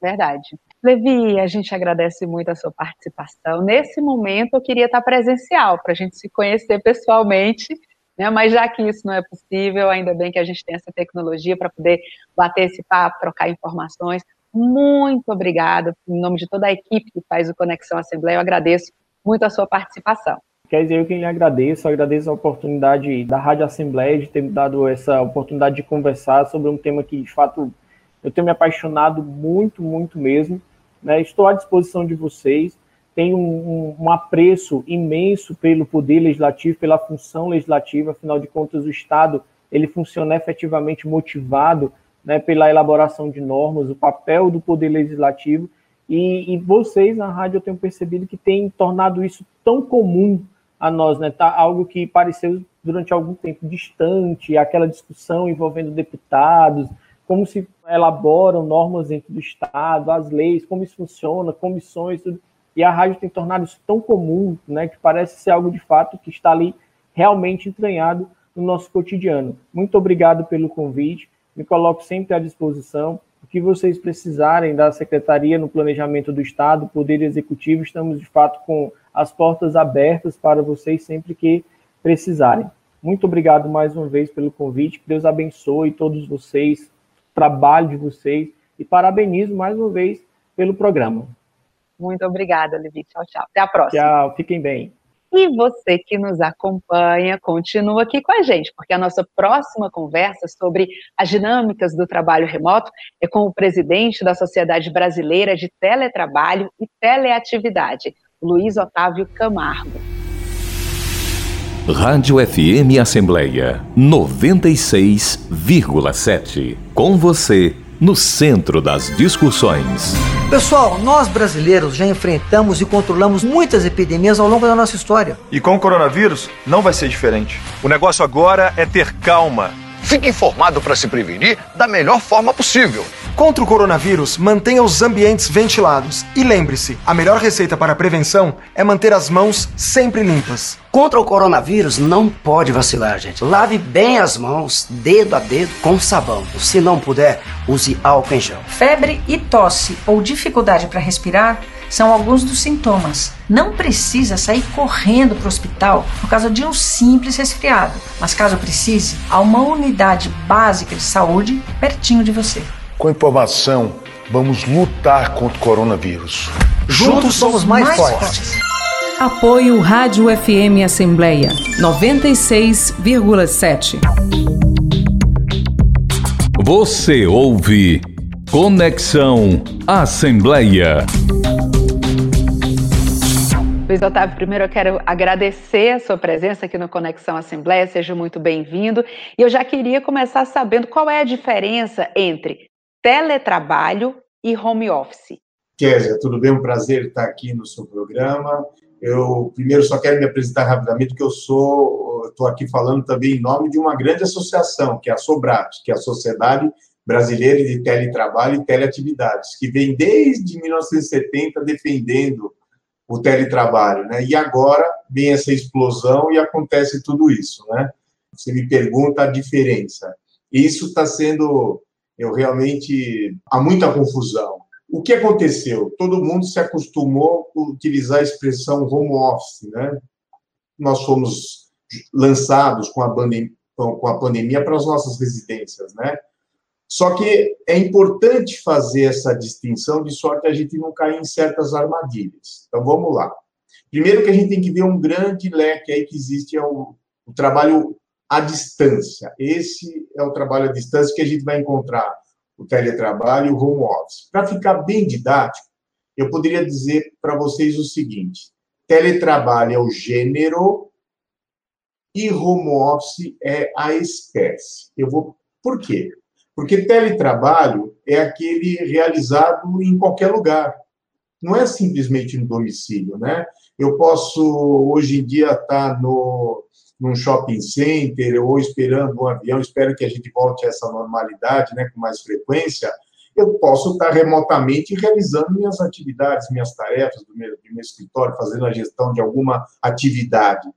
Verdade. Levi, a gente agradece muito a sua participação. Nesse momento, eu queria estar presencial para a gente se conhecer pessoalmente, né? mas já que isso não é possível, ainda bem que a gente tem essa tecnologia para poder bater esse papo, trocar informações. Muito obrigada, em nome de toda a equipe que faz o Conexão Assembleia, eu agradeço muito a sua participação. Quer dizer, eu que lhe agradeço, agradeço a oportunidade da Rádio Assembleia de ter me dado essa oportunidade de conversar sobre um tema que, de fato, eu tenho me apaixonado muito, muito mesmo. Né? Estou à disposição de vocês. Tenho um, um, apreço imenso pelo poder legislativo, pela função legislativa. Afinal de contas, o Estado ele funciona efetivamente motivado né, pela elaboração de normas, o papel do poder legislativo. E, e, vocês na rádio eu tenho percebido que têm tornado isso tão comum a nós, né? Tá algo que pareceu durante algum tempo distante, aquela discussão envolvendo deputados, como se elaboram normas dentro do Estado, as leis, como isso funciona, comissões, tudo. E a rádio tem tornado isso tão comum, né, que parece ser algo de fato que está ali realmente entranhado no nosso cotidiano. Muito obrigado pelo convite, me coloco sempre à disposição. O que vocês precisarem da Secretaria no Planejamento do Estado, Poder Executivo, estamos de fato com as portas abertas para vocês sempre que precisarem. Muito obrigado mais uma vez pelo convite. Que Deus abençoe todos vocês, trabalho de vocês e parabenizo mais uma vez pelo programa. Muito obrigada, Levi. Tchau, tchau. Até a próxima. Tchau, fiquem bem. E você que nos acompanha, continua aqui com a gente, porque a nossa próxima conversa sobre as dinâmicas do trabalho remoto é com o presidente da Sociedade Brasileira de Teletrabalho e Teleatividade, Luiz Otávio Camargo. Rádio FM Assembleia 96,7. Com você, no centro das discussões. Pessoal, nós brasileiros já enfrentamos e controlamos muitas epidemias ao longo da nossa história. E com o coronavírus não vai ser diferente. O negócio agora é ter calma. Fique informado para se prevenir da melhor forma possível. Contra o coronavírus, mantenha os ambientes ventilados. E lembre-se: a melhor receita para a prevenção é manter as mãos sempre limpas. Contra o coronavírus, não pode vacilar, gente. Lave bem as mãos, dedo a dedo, com sabão. Se não puder, use álcool em gel. Febre e tosse ou dificuldade para respirar são alguns dos sintomas. Não precisa sair correndo para o hospital por causa de um simples resfriado, mas caso precise, há uma unidade básica de saúde pertinho de você. Com informação, vamos lutar contra o coronavírus. Juntos somos mais, mais fortes. fortes. Apoio Rádio FM Assembleia 96,7. Você ouve Conexão Assembleia. Luiz Otávio, primeiro eu quero agradecer a sua presença aqui no Conexão Assembleia, seja muito bem-vindo. E eu já queria começar sabendo qual é a diferença entre teletrabalho e home office. Kézia, tudo bem? Um prazer estar aqui no seu programa. Eu primeiro só quero me apresentar rapidamente, porque eu sou, estou aqui falando também em nome de uma grande associação, que é a Sobrat, que é a Sociedade Brasileira de Teletrabalho e Teleatividades, que vem desde 1970 defendendo o teletrabalho, né? E agora vem essa explosão e acontece tudo isso, né? Você me pergunta a diferença. Isso está sendo eu realmente há muita confusão. O que aconteceu? Todo mundo se acostumou a utilizar a expressão home office, né? Nós fomos lançados com a, pandemia, com a pandemia para as nossas residências, né? Só que é importante fazer essa distinção de sorte a gente não cair em certas armadilhas. Então vamos lá. Primeiro que a gente tem que ver um grande leque aí que existe é o, o trabalho à distância. Esse é o trabalho à distância que a gente vai encontrar o teletrabalho e o home office. Para ficar bem didático, eu poderia dizer para vocês o seguinte: teletrabalho é o gênero e home office é a espécie. Eu vou por quê? Porque teletrabalho é aquele realizado em qualquer lugar. Não é simplesmente no domicílio, né? Eu posso hoje em dia estar tá no num shopping center ou esperando um avião, espero que a gente volte a essa normalidade, né, com mais frequência, eu posso estar remotamente realizando minhas atividades, minhas tarefas do meu, do meu escritório, fazendo a gestão de alguma atividade.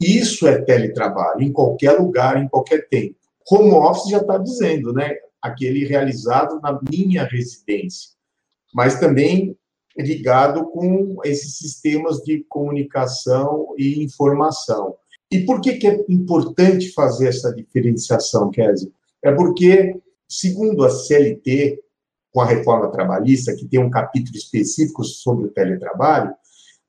Isso é teletrabalho, em qualquer lugar, em qualquer tempo. Home office já está dizendo, né? Aquele realizado na minha residência. mas também ligado com esses sistemas de comunicação e informação. E por que, que é importante fazer essa diferenciação, Kézia? É porque, segundo a CLT, com a reforma trabalhista, que tem um capítulo específico sobre o teletrabalho,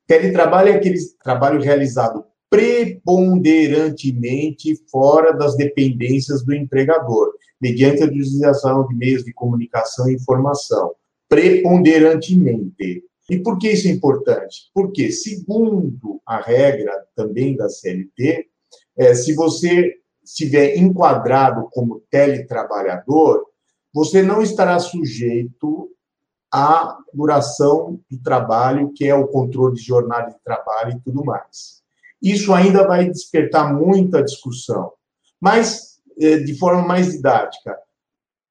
teletrabalho é aquele trabalho realizado preponderantemente fora das dependências do empregador, mediante a utilização de meios de comunicação e informação. Preponderantemente. E por que isso é importante? Porque, segundo a regra também da CLT, é, se você estiver enquadrado como teletrabalhador, você não estará sujeito à duração do trabalho, que é o controle de jornada de trabalho e tudo mais. Isso ainda vai despertar muita discussão, mas é, de forma mais didática,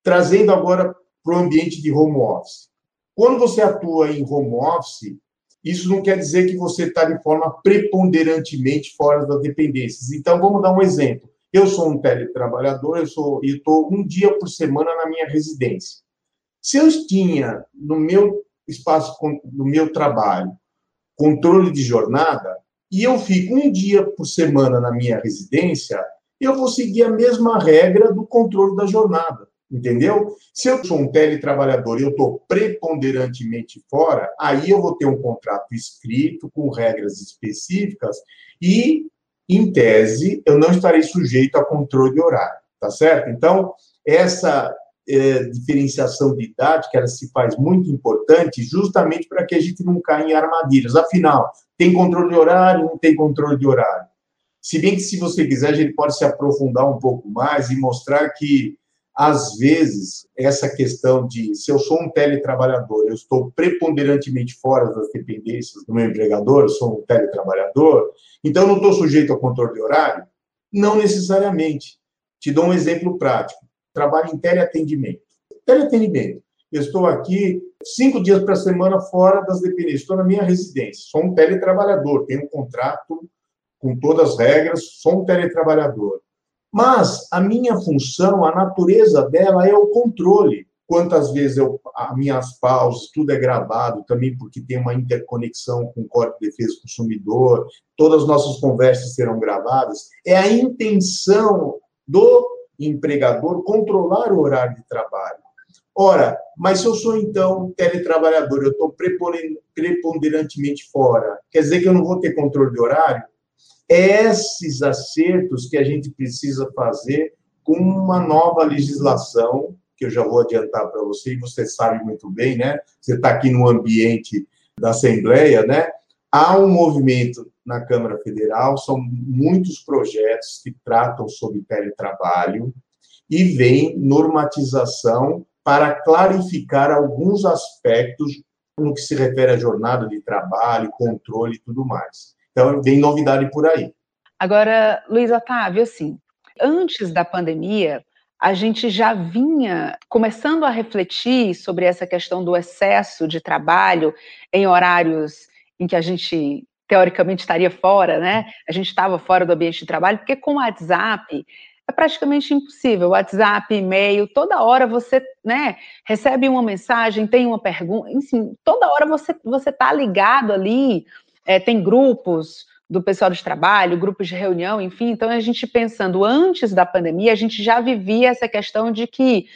trazendo agora para o ambiente de home office. Quando você atua em home office, isso não quer dizer que você está de forma preponderantemente fora das dependências. Então, vamos dar um exemplo. Eu sou um teletrabalhador, eu sou e estou um dia por semana na minha residência. Se eu tinha no meu espaço, no meu trabalho, controle de jornada, e eu fico um dia por semana na minha residência, eu vou seguir a mesma regra do controle da jornada, entendeu? Se eu sou um teletrabalhador e eu estou preponderantemente fora, aí eu vou ter um contrato escrito com regras específicas e em tese, eu não estarei sujeito a controle de horário, tá certo? Então, essa é, diferenciação de idade, que ela se faz muito importante, justamente para que a gente não caia em armadilhas. Afinal, tem controle de horário, não tem controle de horário. Se bem que, se você quiser, a gente pode se aprofundar um pouco mais e mostrar que às vezes, essa questão de se eu sou um teletrabalhador, eu estou preponderantemente fora das dependências do meu empregador, eu sou um teletrabalhador, então eu não estou sujeito ao controle de horário? Não necessariamente. Te dou um exemplo prático. Trabalho em teleatendimento. Teleatendimento. Eu estou aqui cinco dias para semana fora das dependências, estou na minha residência, sou um teletrabalhador, tenho um contrato com todas as regras, sou um teletrabalhador. Mas a minha função, a natureza dela é o controle. Quantas vezes eu, as minhas pausas, tudo é gravado também, porque tem uma interconexão com o Código de Defesa do Consumidor, todas as nossas conversas serão gravadas. É a intenção do empregador controlar o horário de trabalho. Ora, mas se eu sou então teletrabalhador, eu estou preponderantemente fora, quer dizer que eu não vou ter controle de horário? Esses acertos que a gente precisa fazer com uma nova legislação, que eu já vou adiantar para você, e você sabe muito bem, né? Você está aqui no ambiente da Assembleia, né? Há um movimento na Câmara Federal, são muitos projetos que tratam sobre teletrabalho e vem normatização para clarificar alguns aspectos no que se refere à jornada de trabalho, controle e tudo mais. Então, vem novidade por aí. Agora, Luiz Otávio, assim, antes da pandemia, a gente já vinha começando a refletir sobre essa questão do excesso de trabalho em horários em que a gente teoricamente estaria fora, né? A gente estava fora do ambiente de trabalho, porque com o WhatsApp é praticamente impossível. WhatsApp, e-mail, toda hora você, né, recebe uma mensagem, tem uma pergunta, enfim, toda hora você você está ligado ali é, tem grupos do pessoal de trabalho, grupos de reunião, enfim. Então, a gente pensando antes da pandemia, a gente já vivia essa questão de que,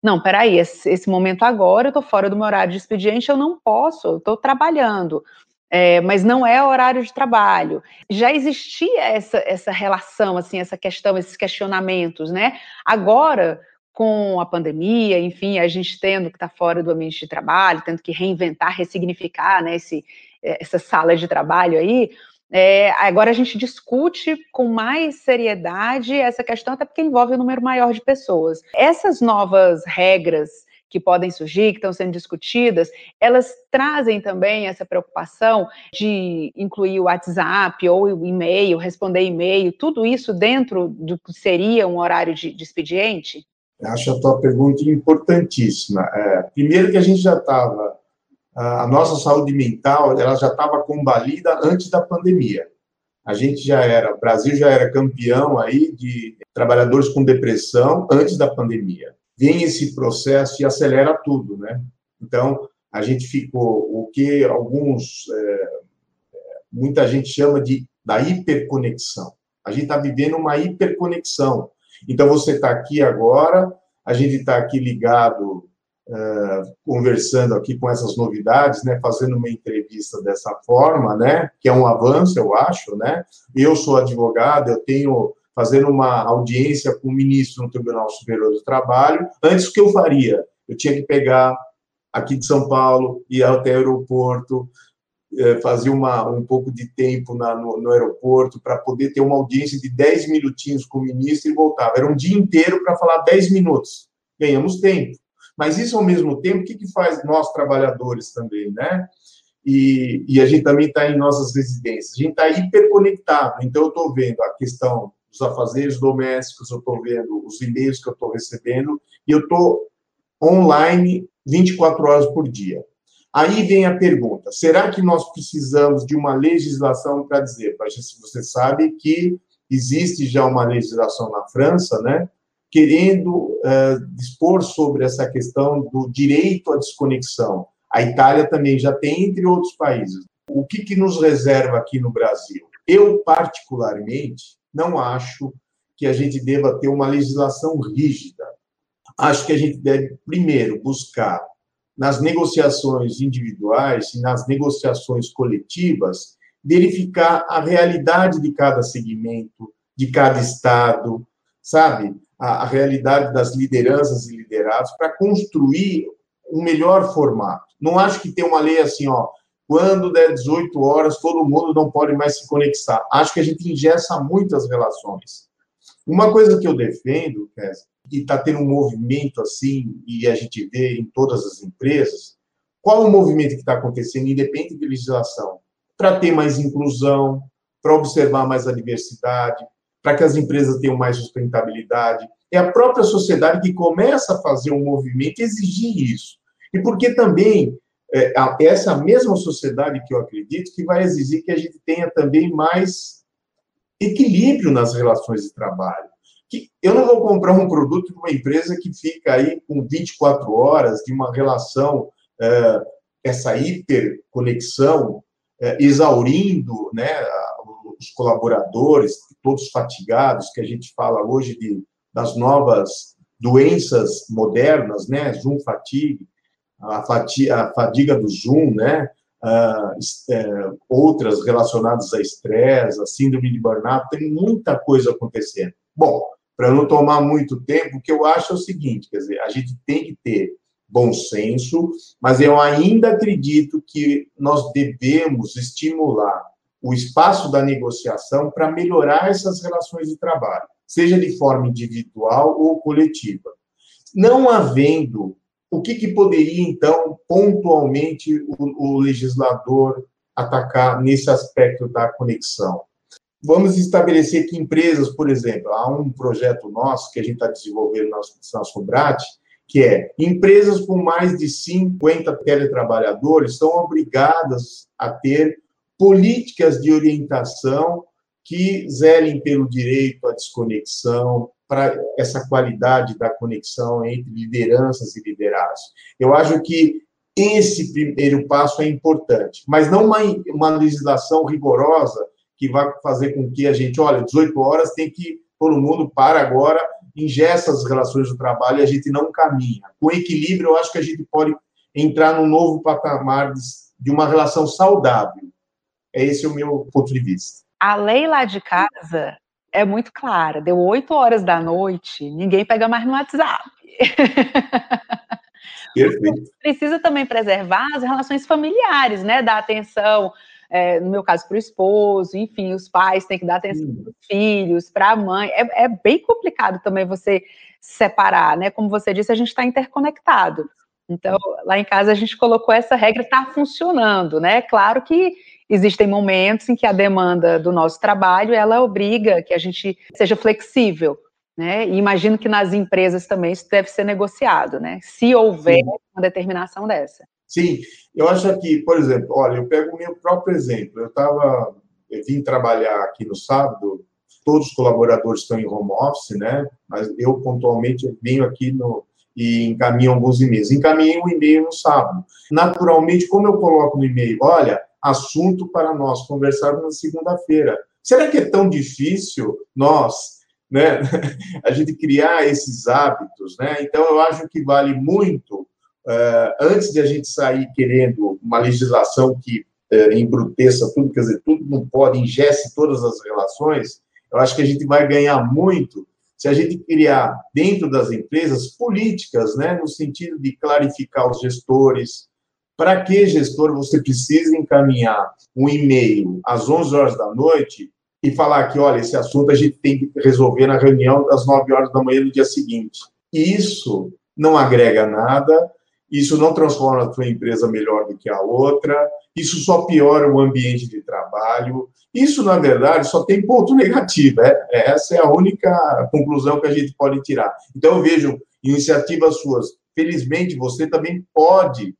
não, peraí, esse, esse momento agora eu estou fora do meu horário de expediente, eu não posso, eu estou trabalhando. É, mas não é horário de trabalho. Já existia essa, essa relação, assim, essa questão, esses questionamentos, né? Agora, com a pandemia, enfim, a gente tendo que estar tá fora do ambiente de trabalho, tendo que reinventar, ressignificar, né, esse, essa sala de trabalho aí, é, agora a gente discute com mais seriedade essa questão, até porque envolve um número maior de pessoas. Essas novas regras que podem surgir, que estão sendo discutidas, elas trazem também essa preocupação de incluir o WhatsApp ou o e-mail, responder e-mail, tudo isso dentro do que seria um horário de, de expediente? Acho a tua pergunta importantíssima. É, primeiro que a gente já estava a nossa saúde mental ela já estava combalida antes da pandemia. A gente já era, o Brasil já era campeão aí de trabalhadores com depressão antes da pandemia. Vem esse processo e acelera tudo, né? Então, a gente ficou o que alguns, é, muita gente chama de da hiperconexão. A gente está vivendo uma hiperconexão. Então, você está aqui agora, a gente está aqui ligado, conversando aqui com essas novidades, né, fazendo uma entrevista dessa forma, né, que é um avanço, eu acho, né. Eu sou advogado, eu tenho fazendo uma audiência com o ministro no Tribunal Superior do Trabalho. Antes, o que eu faria? Eu tinha que pegar aqui de São Paulo, ir até o aeroporto, eh, fazia uma, um pouco de tempo na, no, no, aeroporto para poder ter uma audiência de 10 minutinhos com o ministro e voltava. Era um dia inteiro para falar 10 minutos. Ganhamos tempo. Mas isso, ao mesmo tempo, o que, que faz nós, trabalhadores, também, né? E, e a gente também está em nossas residências. A gente está hiperconectado. Então, eu estou vendo a questão dos afazeres domésticos, eu estou vendo os e-mails que eu estou recebendo, e eu estou online 24 horas por dia. Aí vem a pergunta: será que nós precisamos de uma legislação para dizer? Se você sabe que existe já uma legislação na França, né, querendo uh, dispor sobre essa questão do direito à desconexão. A Itália também já tem, entre outros países. O que, que nos reserva aqui no Brasil? Eu, particularmente, não acho que a gente deva ter uma legislação rígida. Acho que a gente deve, primeiro, buscar nas negociações individuais e nas negociações coletivas, verificar a realidade de cada segmento, de cada estado, sabe? A, a realidade das lideranças e liderados, para construir um melhor formato. Não acho que tem uma lei assim, ó, quando der 18 horas, todo mundo não pode mais se conectar. Acho que a gente ingessa muitas relações. Uma coisa que eu defendo, e está tendo um movimento assim, e a gente vê em todas as empresas, qual o movimento que está acontecendo, independente de legislação? Para ter mais inclusão, para observar mais a diversidade, para que as empresas tenham mais sustentabilidade. É a própria sociedade que começa a fazer um movimento exigir isso. E porque também é, essa mesma sociedade que eu acredito que vai exigir que a gente tenha também mais equilíbrio nas relações de trabalho que eu não vou comprar um produto de uma empresa que fica aí com 24 horas de uma relação, é, essa hiperconexão, é, exaurindo né, os colaboradores, todos fatigados, que a gente fala hoje de, das novas doenças modernas, né, Zoom fatigue, a, fatiga, a fadiga do Zoom, né, uh, é, outras relacionadas a estresse, a síndrome de burnout, tem muita coisa acontecendo. Bom, para não tomar muito tempo, o que eu acho é o seguinte, quer dizer, a gente tem que ter bom senso, mas eu ainda acredito que nós devemos estimular o espaço da negociação para melhorar essas relações de trabalho, seja de forma individual ou coletiva. Não havendo, o que, que poderia, então, pontualmente, o, o legislador atacar nesse aspecto da conexão? vamos estabelecer que empresas, por exemplo, há um projeto nosso que a gente está desenvolvendo na, na Sobrat, que é empresas com mais de 50 teletrabalhadores são obrigadas a ter políticas de orientação que zelem pelo direito à desconexão, para essa qualidade da conexão entre lideranças e liderados. Eu acho que esse primeiro passo é importante, mas não uma, uma legislação rigorosa que vai fazer com que a gente, olha, 18 horas tem que todo mundo para agora, ingessa as relações do trabalho e a gente não caminha. Com equilíbrio, eu acho que a gente pode entrar num novo patamar de, de uma relação saudável. É esse o meu ponto de vista. A lei lá de casa é muito clara. Deu 8 horas da noite, ninguém pega mais no WhatsApp. Perfeito. Precisa também preservar as relações familiares, né? Dar atenção é, no meu caso, para o esposo, enfim, os pais têm que dar atenção para os filhos, para a mãe. É, é, bem complicado também você separar, né? Como você disse, a gente está interconectado. Então, lá em casa a gente colocou essa regra, está funcionando, né? Claro que existem momentos em que a demanda do nosso trabalho ela obriga que a gente seja flexível, né? E imagino que nas empresas também isso deve ser negociado, né? Se houver Sim. uma determinação dessa. Sim, eu acho que, por exemplo, olha, eu pego o meu próprio exemplo. Eu estava, eu vim trabalhar aqui no sábado, todos os colaboradores estão em home office, né? Mas eu pontualmente venho aqui no, e encaminham alguns e-mails. Encaminhei um e-mail no sábado. Naturalmente, como eu coloco no e-mail, olha, assunto para nós conversarmos na segunda-feira. Será que é tão difícil nós, né, a gente criar esses hábitos, né? Então, eu acho que vale muito, uh, antes de a gente sair querendo uma legislação que uh, embruteça tudo, quer dizer, tudo não pode, ingesse todas as relações, eu acho que a gente vai ganhar muito se a gente criar dentro das empresas políticas, né, no sentido de clarificar os gestores, para que gestor você precisa encaminhar um e-mail às 11 horas da noite e falar que, olha, esse assunto a gente tem que resolver na reunião das 9 horas da manhã do dia seguinte. Isso não agrega nada, isso não transforma a sua empresa melhor do que a outra, isso só piora o ambiente de trabalho, isso, na verdade, só tem ponto negativo, é, é, essa é a única conclusão que a gente pode tirar. Então, eu vejo iniciativas suas, felizmente, você também pode,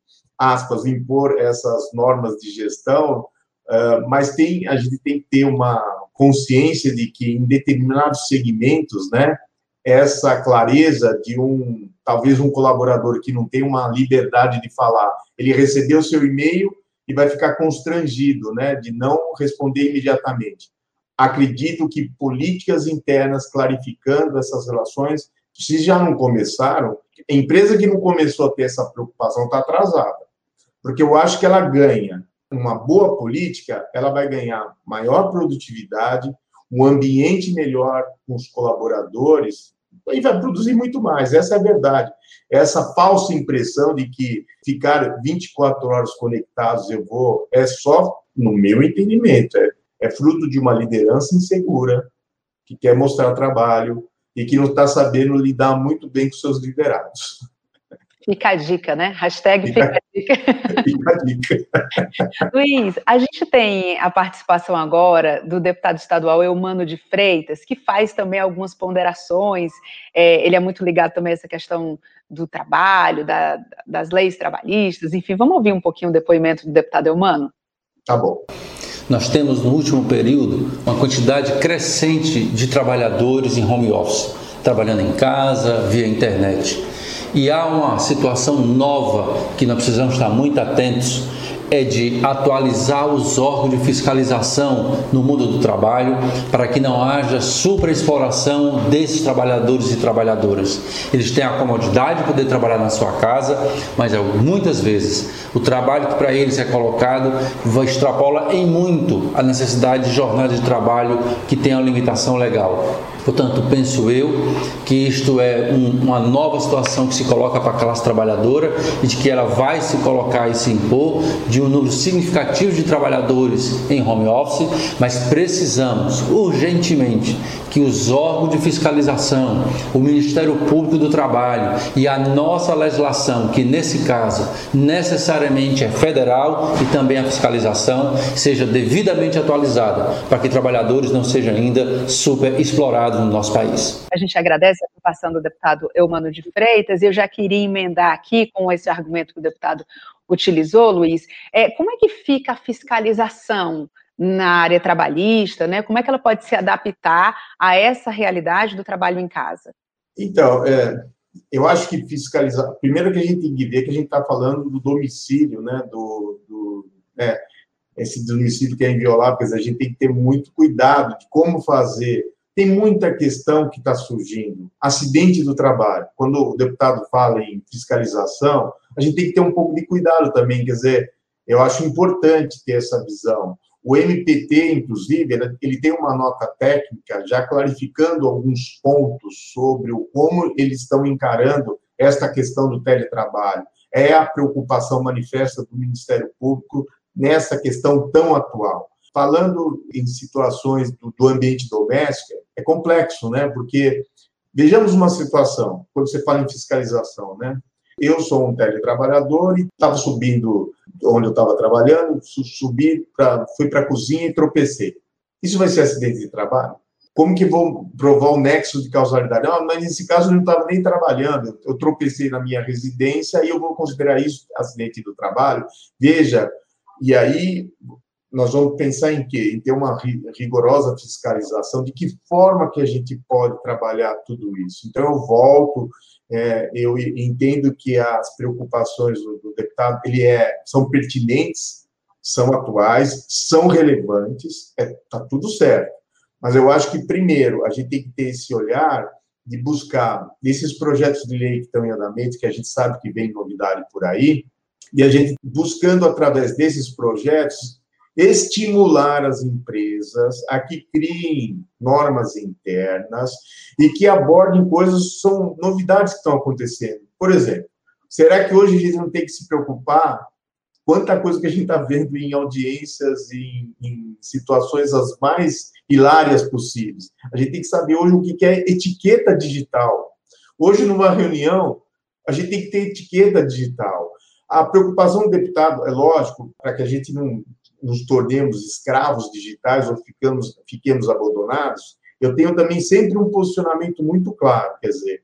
aspas, impor essas normas de gestão, uh, mas tem, a gente tem que ter uma consciência de que em determinados segmentos, né, essa clareza de um, talvez um colaborador que não tem uma liberdade de falar, ele recebeu seu e-mail e vai ficar constrangido, né, de não responder imediatamente. Acredito que políticas internas clarificando essas relações, se já não começaram, a empresa que não começou a ter essa preocupação está atrasada, porque eu acho que ela ganha uma boa política, ela vai ganhar maior produtividade, um ambiente melhor com os colaboradores, e vai produzir muito mais. Essa é a verdade. Essa falsa impressão de que ficar 24 horas conectados eu vou, é só, no meu entendimento, é, é fruto de uma liderança insegura, que quer mostrar trabalho e que não está sabendo lidar muito bem com seus liderados. Fica a dica, né? Hashtag fica, fica a dica. Fica a dica. Luiz, a gente tem a participação agora do deputado estadual Eumano de Freitas, que faz também algumas ponderações. É, ele é muito ligado também a essa questão do trabalho, da, das leis trabalhistas, enfim. Vamos ouvir um pouquinho o depoimento do deputado Eumano? Tá bom. Nós temos no último período uma quantidade crescente de trabalhadores em home office, trabalhando em casa, via internet. E há uma situação nova que nós precisamos estar muito atentos é de atualizar os órgãos de fiscalização no mundo do trabalho para que não haja superexploração desses trabalhadores e trabalhadoras. Eles têm a comodidade de poder trabalhar na sua casa, mas é, muitas vezes o trabalho que para eles é colocado extrapola em muito a necessidade de jornada de trabalho que tem a limitação legal. Portanto, penso eu que isto é um, uma nova situação que se coloca para a classe trabalhadora e de que ela vai se colocar e se impor de um número significativo de trabalhadores em home office, mas precisamos urgentemente que os órgãos de fiscalização, o Ministério Público do Trabalho e a nossa legislação, que nesse caso necessariamente é federal e também a fiscalização, seja devidamente atualizada para que trabalhadores não sejam ainda super explorados no nosso país. A gente agradece a participação do deputado Eumano de Freitas, e eu já queria emendar aqui com esse argumento que o deputado utilizou, Luiz, é, como é que fica a fiscalização na área trabalhista, né? Como é que ela pode se adaptar a essa realidade do trabalho em casa? Então, é, eu acho que fiscalizar. Primeiro que a gente tem que ver que a gente está falando do domicílio, né? Do, do é, esse domicílio que é inviolável, porque a gente tem que ter muito cuidado de como fazer tem muita questão que está surgindo. Acidente do trabalho. Quando o deputado fala em fiscalização, a gente tem que ter um pouco de cuidado também. Quer dizer, eu acho importante ter essa visão. O MPT, inclusive, ele tem uma nota técnica já clarificando alguns pontos sobre o, como eles estão encarando esta questão do teletrabalho. É a preocupação manifesta do Ministério Público nessa questão tão atual falando em situações do, do, ambiente doméstico, é complexo, né? Porque vejamos uma situação, quando você fala em fiscalização, né? Eu sou um teletrabalhador e estava subindo onde eu estava trabalhando, subi para, fui para a cozinha e tropecei. Isso vai ser acidente de trabalho? Como que vou provar o nexo de causalidade? Não, mas nesse caso eu não estava nem trabalhando, eu tropecei na minha residência e eu vou considerar isso acidente do trabalho. Veja, e aí nós vamos pensar em quê? Em ter uma rigorosa fiscalização, de que forma que a gente pode trabalhar tudo isso. Então, eu volto, é, eu entendo que as preocupações do, do deputado ele é, são pertinentes, são atuais, são relevantes, está é, tá tudo certo. Mas eu acho que, primeiro, a gente tem que ter esse olhar de buscar esses projetos de lei que estão em andamento, que a gente sabe que vem novidade por aí, e a gente buscando, através desses projetos, estimular as empresas a que criem normas internas e que abordem coisas, são novidades que estão acontecendo. Por exemplo, será que hoje a gente não tem que se preocupar quanta coisa que a gente está vendo em audiências, em, em, situações as mais hilárias possíveis. A gente tem que saber hoje o que é etiqueta digital. Hoje, numa reunião, a gente tem que ter etiqueta digital. A preocupação do deputado, é lógico, para que a gente não nos tornemos escravos digitais ou ficamos, fiquemos abandonados, eu tenho também sempre um posicionamento muito claro. Quer dizer,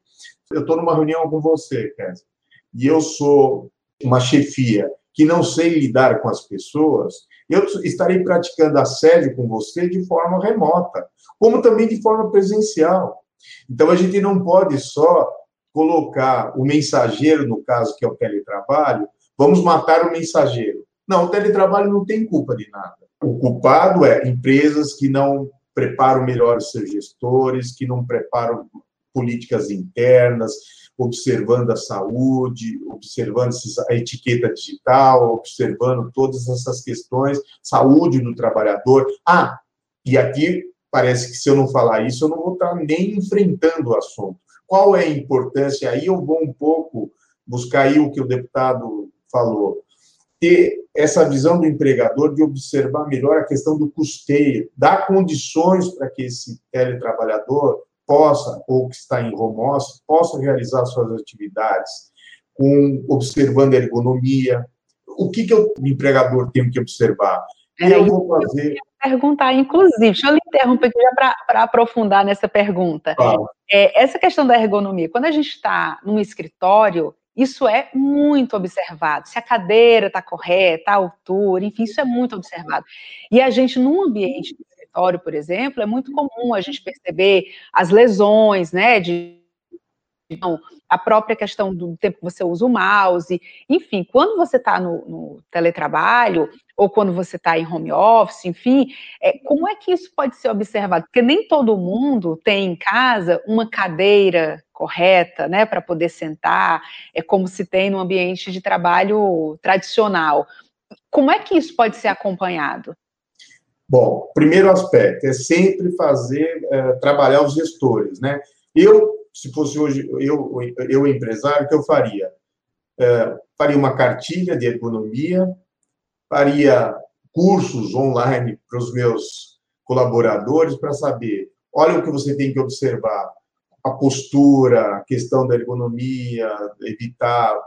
eu estou numa reunião com você, Kézia, e eu sou uma chefia que não sei lidar com as pessoas, eu estarei praticando assédio com você de forma remota, como também de forma presencial. Então, a gente não pode só colocar o mensageiro, no caso que é o teletrabalho, vamos matar o mensageiro. Não, o teletrabalho não tem culpa de nada. O culpado é empresas que não preparam melhor os seus gestores, que não preparam políticas internas, observando a saúde, observando a etiqueta digital, observando todas essas questões, saúde do trabalhador. Ah, e aqui parece que se eu não falar isso, eu não vou estar nem enfrentando o assunto. Qual é a importância? Aí eu vou um pouco buscar aí o que o deputado falou ter essa visão do empregador de observar melhor a questão do custeio, dar condições para que esse teletrabalhador possa, ou que está em home office, possa realizar suas atividades, com, observando a ergonomia. O que, que eu, o empregador, tem que observar? Era eu vou fazer. Eu perguntar, inclusive, deixa eu lhe interromper aqui já para aprofundar nessa pergunta. É, essa questão da ergonomia, quando a gente está num escritório, isso é muito observado. Se a cadeira está correta, a altura, enfim, isso é muito observado. E a gente, num ambiente de escritório, por exemplo, é muito comum a gente perceber as lesões, né, de então, a própria questão do tempo que você usa o mouse, enfim, quando você está no, no, teletrabalho, ou quando você está em home office, enfim, é, como é que isso pode ser observado? Porque nem todo mundo tem em casa uma cadeira correta, né, para poder sentar, é como se tem no ambiente de trabalho tradicional. Como é que isso pode ser acompanhado? Bom, primeiro aspecto é sempre fazer, é, trabalhar os gestores, né? Eu, se fosse hoje, eu, eu empresário, o que eu faria? É, faria uma cartilha de ergonomia, faria cursos online para os meus colaboradores para saber, olha o que você tem que observar, a postura, a questão da ergonomia, evitar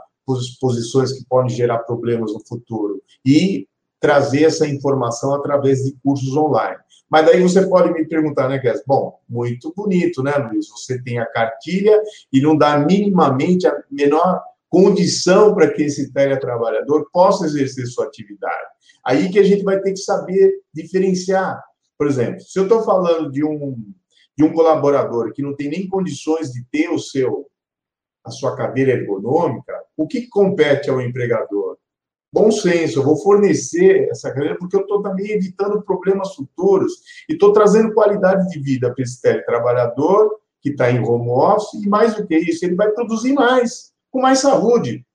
posições que podem gerar problemas no futuro e trazer essa informação através de cursos online. Mas daí você pode me perguntar, né, Guess? Bom, muito bonito, né, Luiz? Você tem a cartilha e não dá minimamente a menor condição para que esse teletrabalhador possa exercer sua atividade. Aí que a gente vai ter que saber diferenciar. Por exemplo, se eu estou falando de um de um colaborador que não tem nem condições de ter o seu a sua cadeira ergonômica, o que compete ao empregador? Bom senso, eu vou fornecer essa cadeira porque eu estou também evitando problemas futuros e estou trazendo qualidade de vida para esse teletrabalhador que está em home office e mais do que isso, ele vai produzir mais, com mais saúde.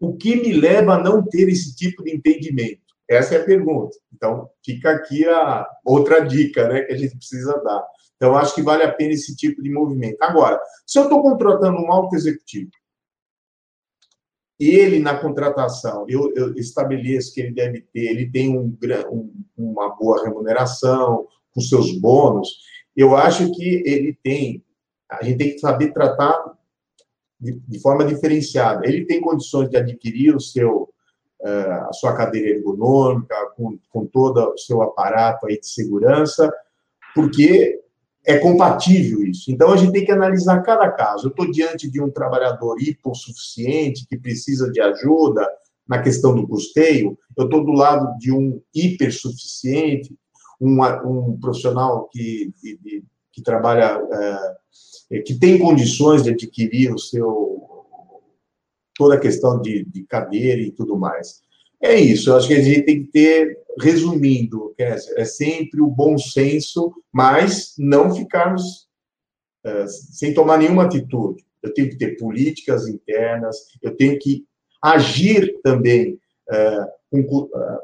O que me leva a não ter esse tipo de entendimento? Essa é a pergunta. Então, fica aqui a outra dica né, que a gente precisa dar. Então, acho que vale a pena esse tipo de movimento. Agora, se eu estou contratando um alto executivo, ele na contratação, eu, eu, estabeleço que ele deve ter, ele tem um, um, uma boa remuneração, com seus bônus, eu acho que ele tem, a gente tem que saber tratar de, de forma diferenciada. Ele tem condições de adquirir o seu, uh, a sua cadeira ergonômica, com, com todo o seu aparato aí de segurança, porque é compatível isso. Então, a gente tem que analisar cada caso. Eu estou diante de um trabalhador hipossuficiente, que precisa de ajuda, na questão do custeio, eu estou do lado de um hipersuficiente, um, um profissional que, que, trabalha, é, que tem condições de adquirir o seu toda a questão de, de cadeira e tudo mais. É isso, eu acho que a gente tem que ter, resumindo, é, sempre o bom senso, mas não ficarmos é, sem tomar nenhuma atitude. Eu tenho que ter políticas internas, eu tenho que agir também é, com, é,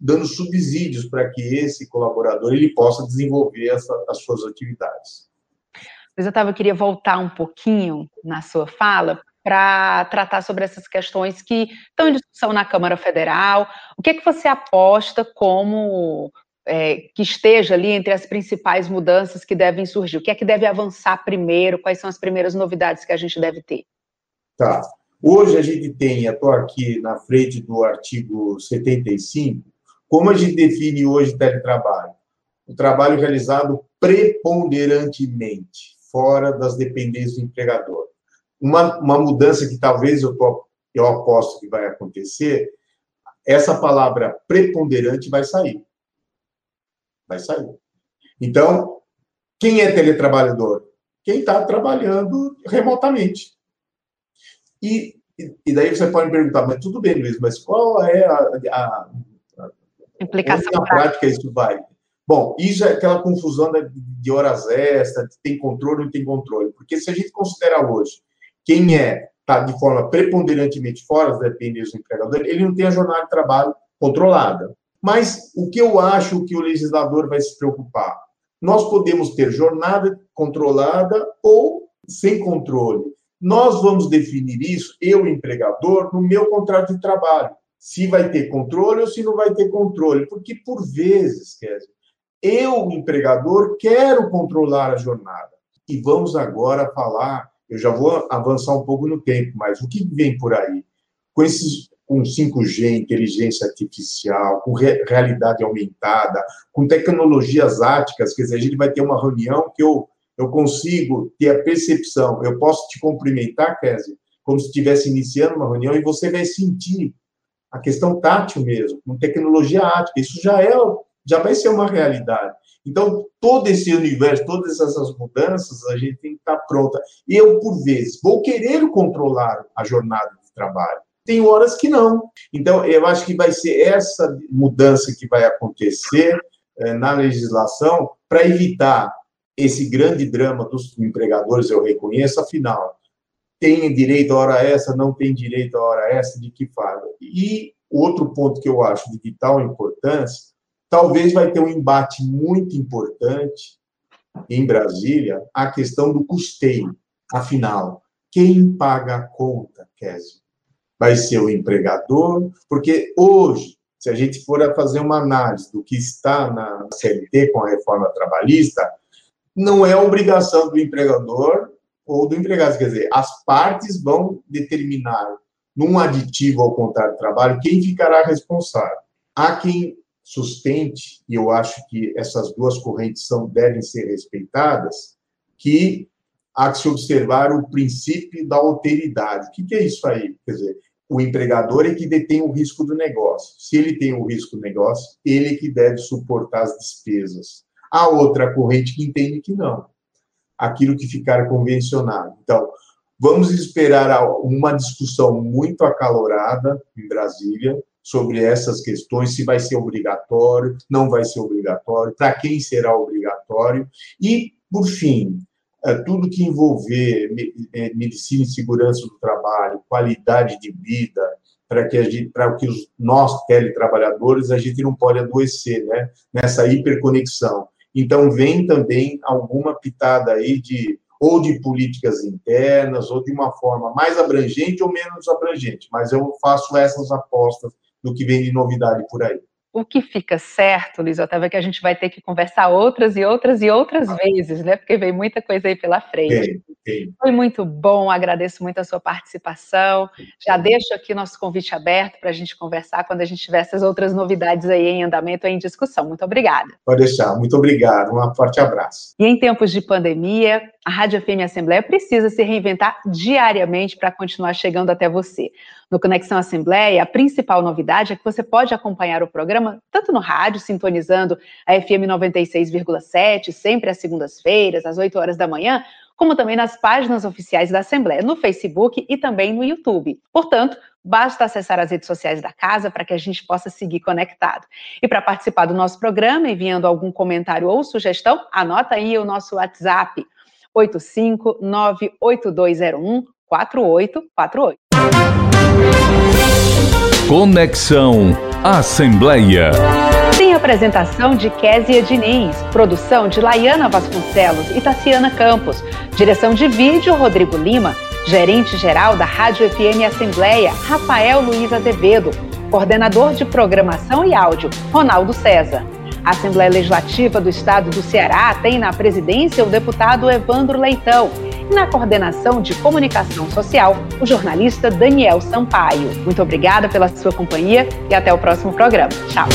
dando subsídios para que esse colaborador ele possa desenvolver essa, as suas atividades. Mas eu queria voltar um pouquinho na sua fala para tratar sobre essas questões que estão em discussão na Câmara Federal. O que é que você aposta como é, que esteja ali entre as principais mudanças que devem surgir? O que é que deve avançar primeiro? Quais são as primeiras novidades que a gente deve ter? Tá. Hoje a gente tem, estou aqui na frente do artigo 75, como a gente define hoje teletrabalho? O trabalho realizado preponderantemente fora das dependências do empregador uma, uma mudança que talvez eu, tô, eu aposto que vai acontecer, essa palavra preponderante vai sair. Vai sair. Então, quem é teletrabalhador? Quem está trabalhando remotamente. E, e daí você pode me perguntar, mas tudo bem, Luiz, mas qual é a, a, a implicação na prática isso vai? Bom, isso é aquela confusão de horas extras, tem controle ou não tem controle. Porque se a gente considera hoje quem é está de forma preponderantemente fora das dependências do empregador, ele não tem a jornada de trabalho controlada. Mas o que eu acho que o legislador vai se preocupar? Nós podemos ter jornada controlada ou sem controle. Nós vamos definir isso, eu, empregador, no meu contrato de trabalho. Se vai ter controle ou se não vai ter controle. Porque, por vezes, Kézia, eu, empregador, quero controlar a jornada. E vamos agora falar eu já vou avançar um pouco no tempo, mas o que vem por aí? Com esses com 5G, inteligência artificial, com re realidade aumentada, com tecnologias áticas, quer dizer, a gente vai ter uma reunião que eu, eu consigo ter a percepção, eu posso te cumprimentar, Kézia, como se estivesse iniciando uma reunião, e você vai sentir a questão tátil mesmo, com tecnologia ática, isso já é, já vai ser uma realidade. Então, todo esse universo, todas essas mudanças, a gente tem que estar pronta. E eu, por vezes, vou querer controlar a jornada de trabalho. Tem horas que não. Então, eu acho que vai ser essa mudança que vai acontecer eh, na legislação para evitar esse grande drama dos empregadores, eu reconheço, afinal, tem direito a hora essa, não tem direito a hora essa, de que fala. E outro ponto que eu acho de vital importância Talvez vai ter um embate muito importante em Brasília a questão do custeio. Afinal, quem paga a conta, Kézio? Vai ser o empregador? Porque hoje, se a gente for a fazer uma análise do que está na CLT com a reforma trabalhista, não é obrigação do empregador ou do empregado. Quer dizer, as partes vão determinar, num aditivo ao contrato de trabalho, quem ficará responsável. Há quem sustente, e eu acho que essas duas correntes são, devem ser respeitadas, que há que se observar o princípio da alteridade. O que, que é isso aí? Quer dizer, o empregador é que detém o risco do negócio. Se ele tem o risco do negócio, ele é que deve suportar as despesas. A outra corrente que entende que não. Aquilo que ficar convencionado. Então, vamos esperar uma discussão muito acalorada em Brasília, sobre essas questões, se vai ser obrigatório, não vai ser obrigatório, para quem será obrigatório. E, por fim, é, tudo que envolver é, medicina e segurança do trabalho, qualidade de vida, para que, a gente, para que os, nós, teletrabalhadores, a gente não pode adoecer né, nessa hiperconexão. Então, vem também alguma pitada aí de ou de políticas internas, ou de uma forma mais abrangente ou menos abrangente, mas eu faço essas apostas do que vem de novidade por aí. O que fica certo, Luiz Otávio, é que a gente vai ter que conversar outras e outras e outras vezes, né? Porque vem muita coisa aí pela frente. Foi muito bom, agradeço muito a sua participação. Já deixo aqui nosso convite aberto para a gente conversar quando a gente tiver essas outras novidades aí em andamento, em discussão. Muito obrigada. Pode deixar, muito obrigado. Um forte abraço. E em tempos de pandemia, A Rádio FM Assembleia precisa se reinventar diariamente para continuar chegando até você. No Conexão Assembleia, a principal novidade é que você pode acompanhar o programa tanto no rádio, sintonizando a FM 96,7, sempre às segundas-feiras, às 8 horas da manhã, como também nas páginas oficiais da Assembleia, no Facebook e também no YouTube. Portanto, basta acessar as redes sociais da casa para que a gente possa seguir conectado. E para participar do nosso programa, enviando algum comentário ou sugestão, anota aí o nosso WhatsApp 8598201 4848. Conexão Assembleia. Tem apresentação de Késia Diniz, produção de Laiana Vasconcelos e Tassiana Campos, direção de vídeo Rodrigo Lima, gerente-geral da Rádio FM Assembleia, Rafael Luiz Azevedo, coordenador de programação e áudio, Ronaldo César. A Assembleia Legislativa do Estado do Ceará tem na presidência o deputado Evandro Leitão e na coordenação de comunicação social o jornalista Daniel Sampaio. Muito obrigada pela sua companhia e até o próximo programa. Tchau.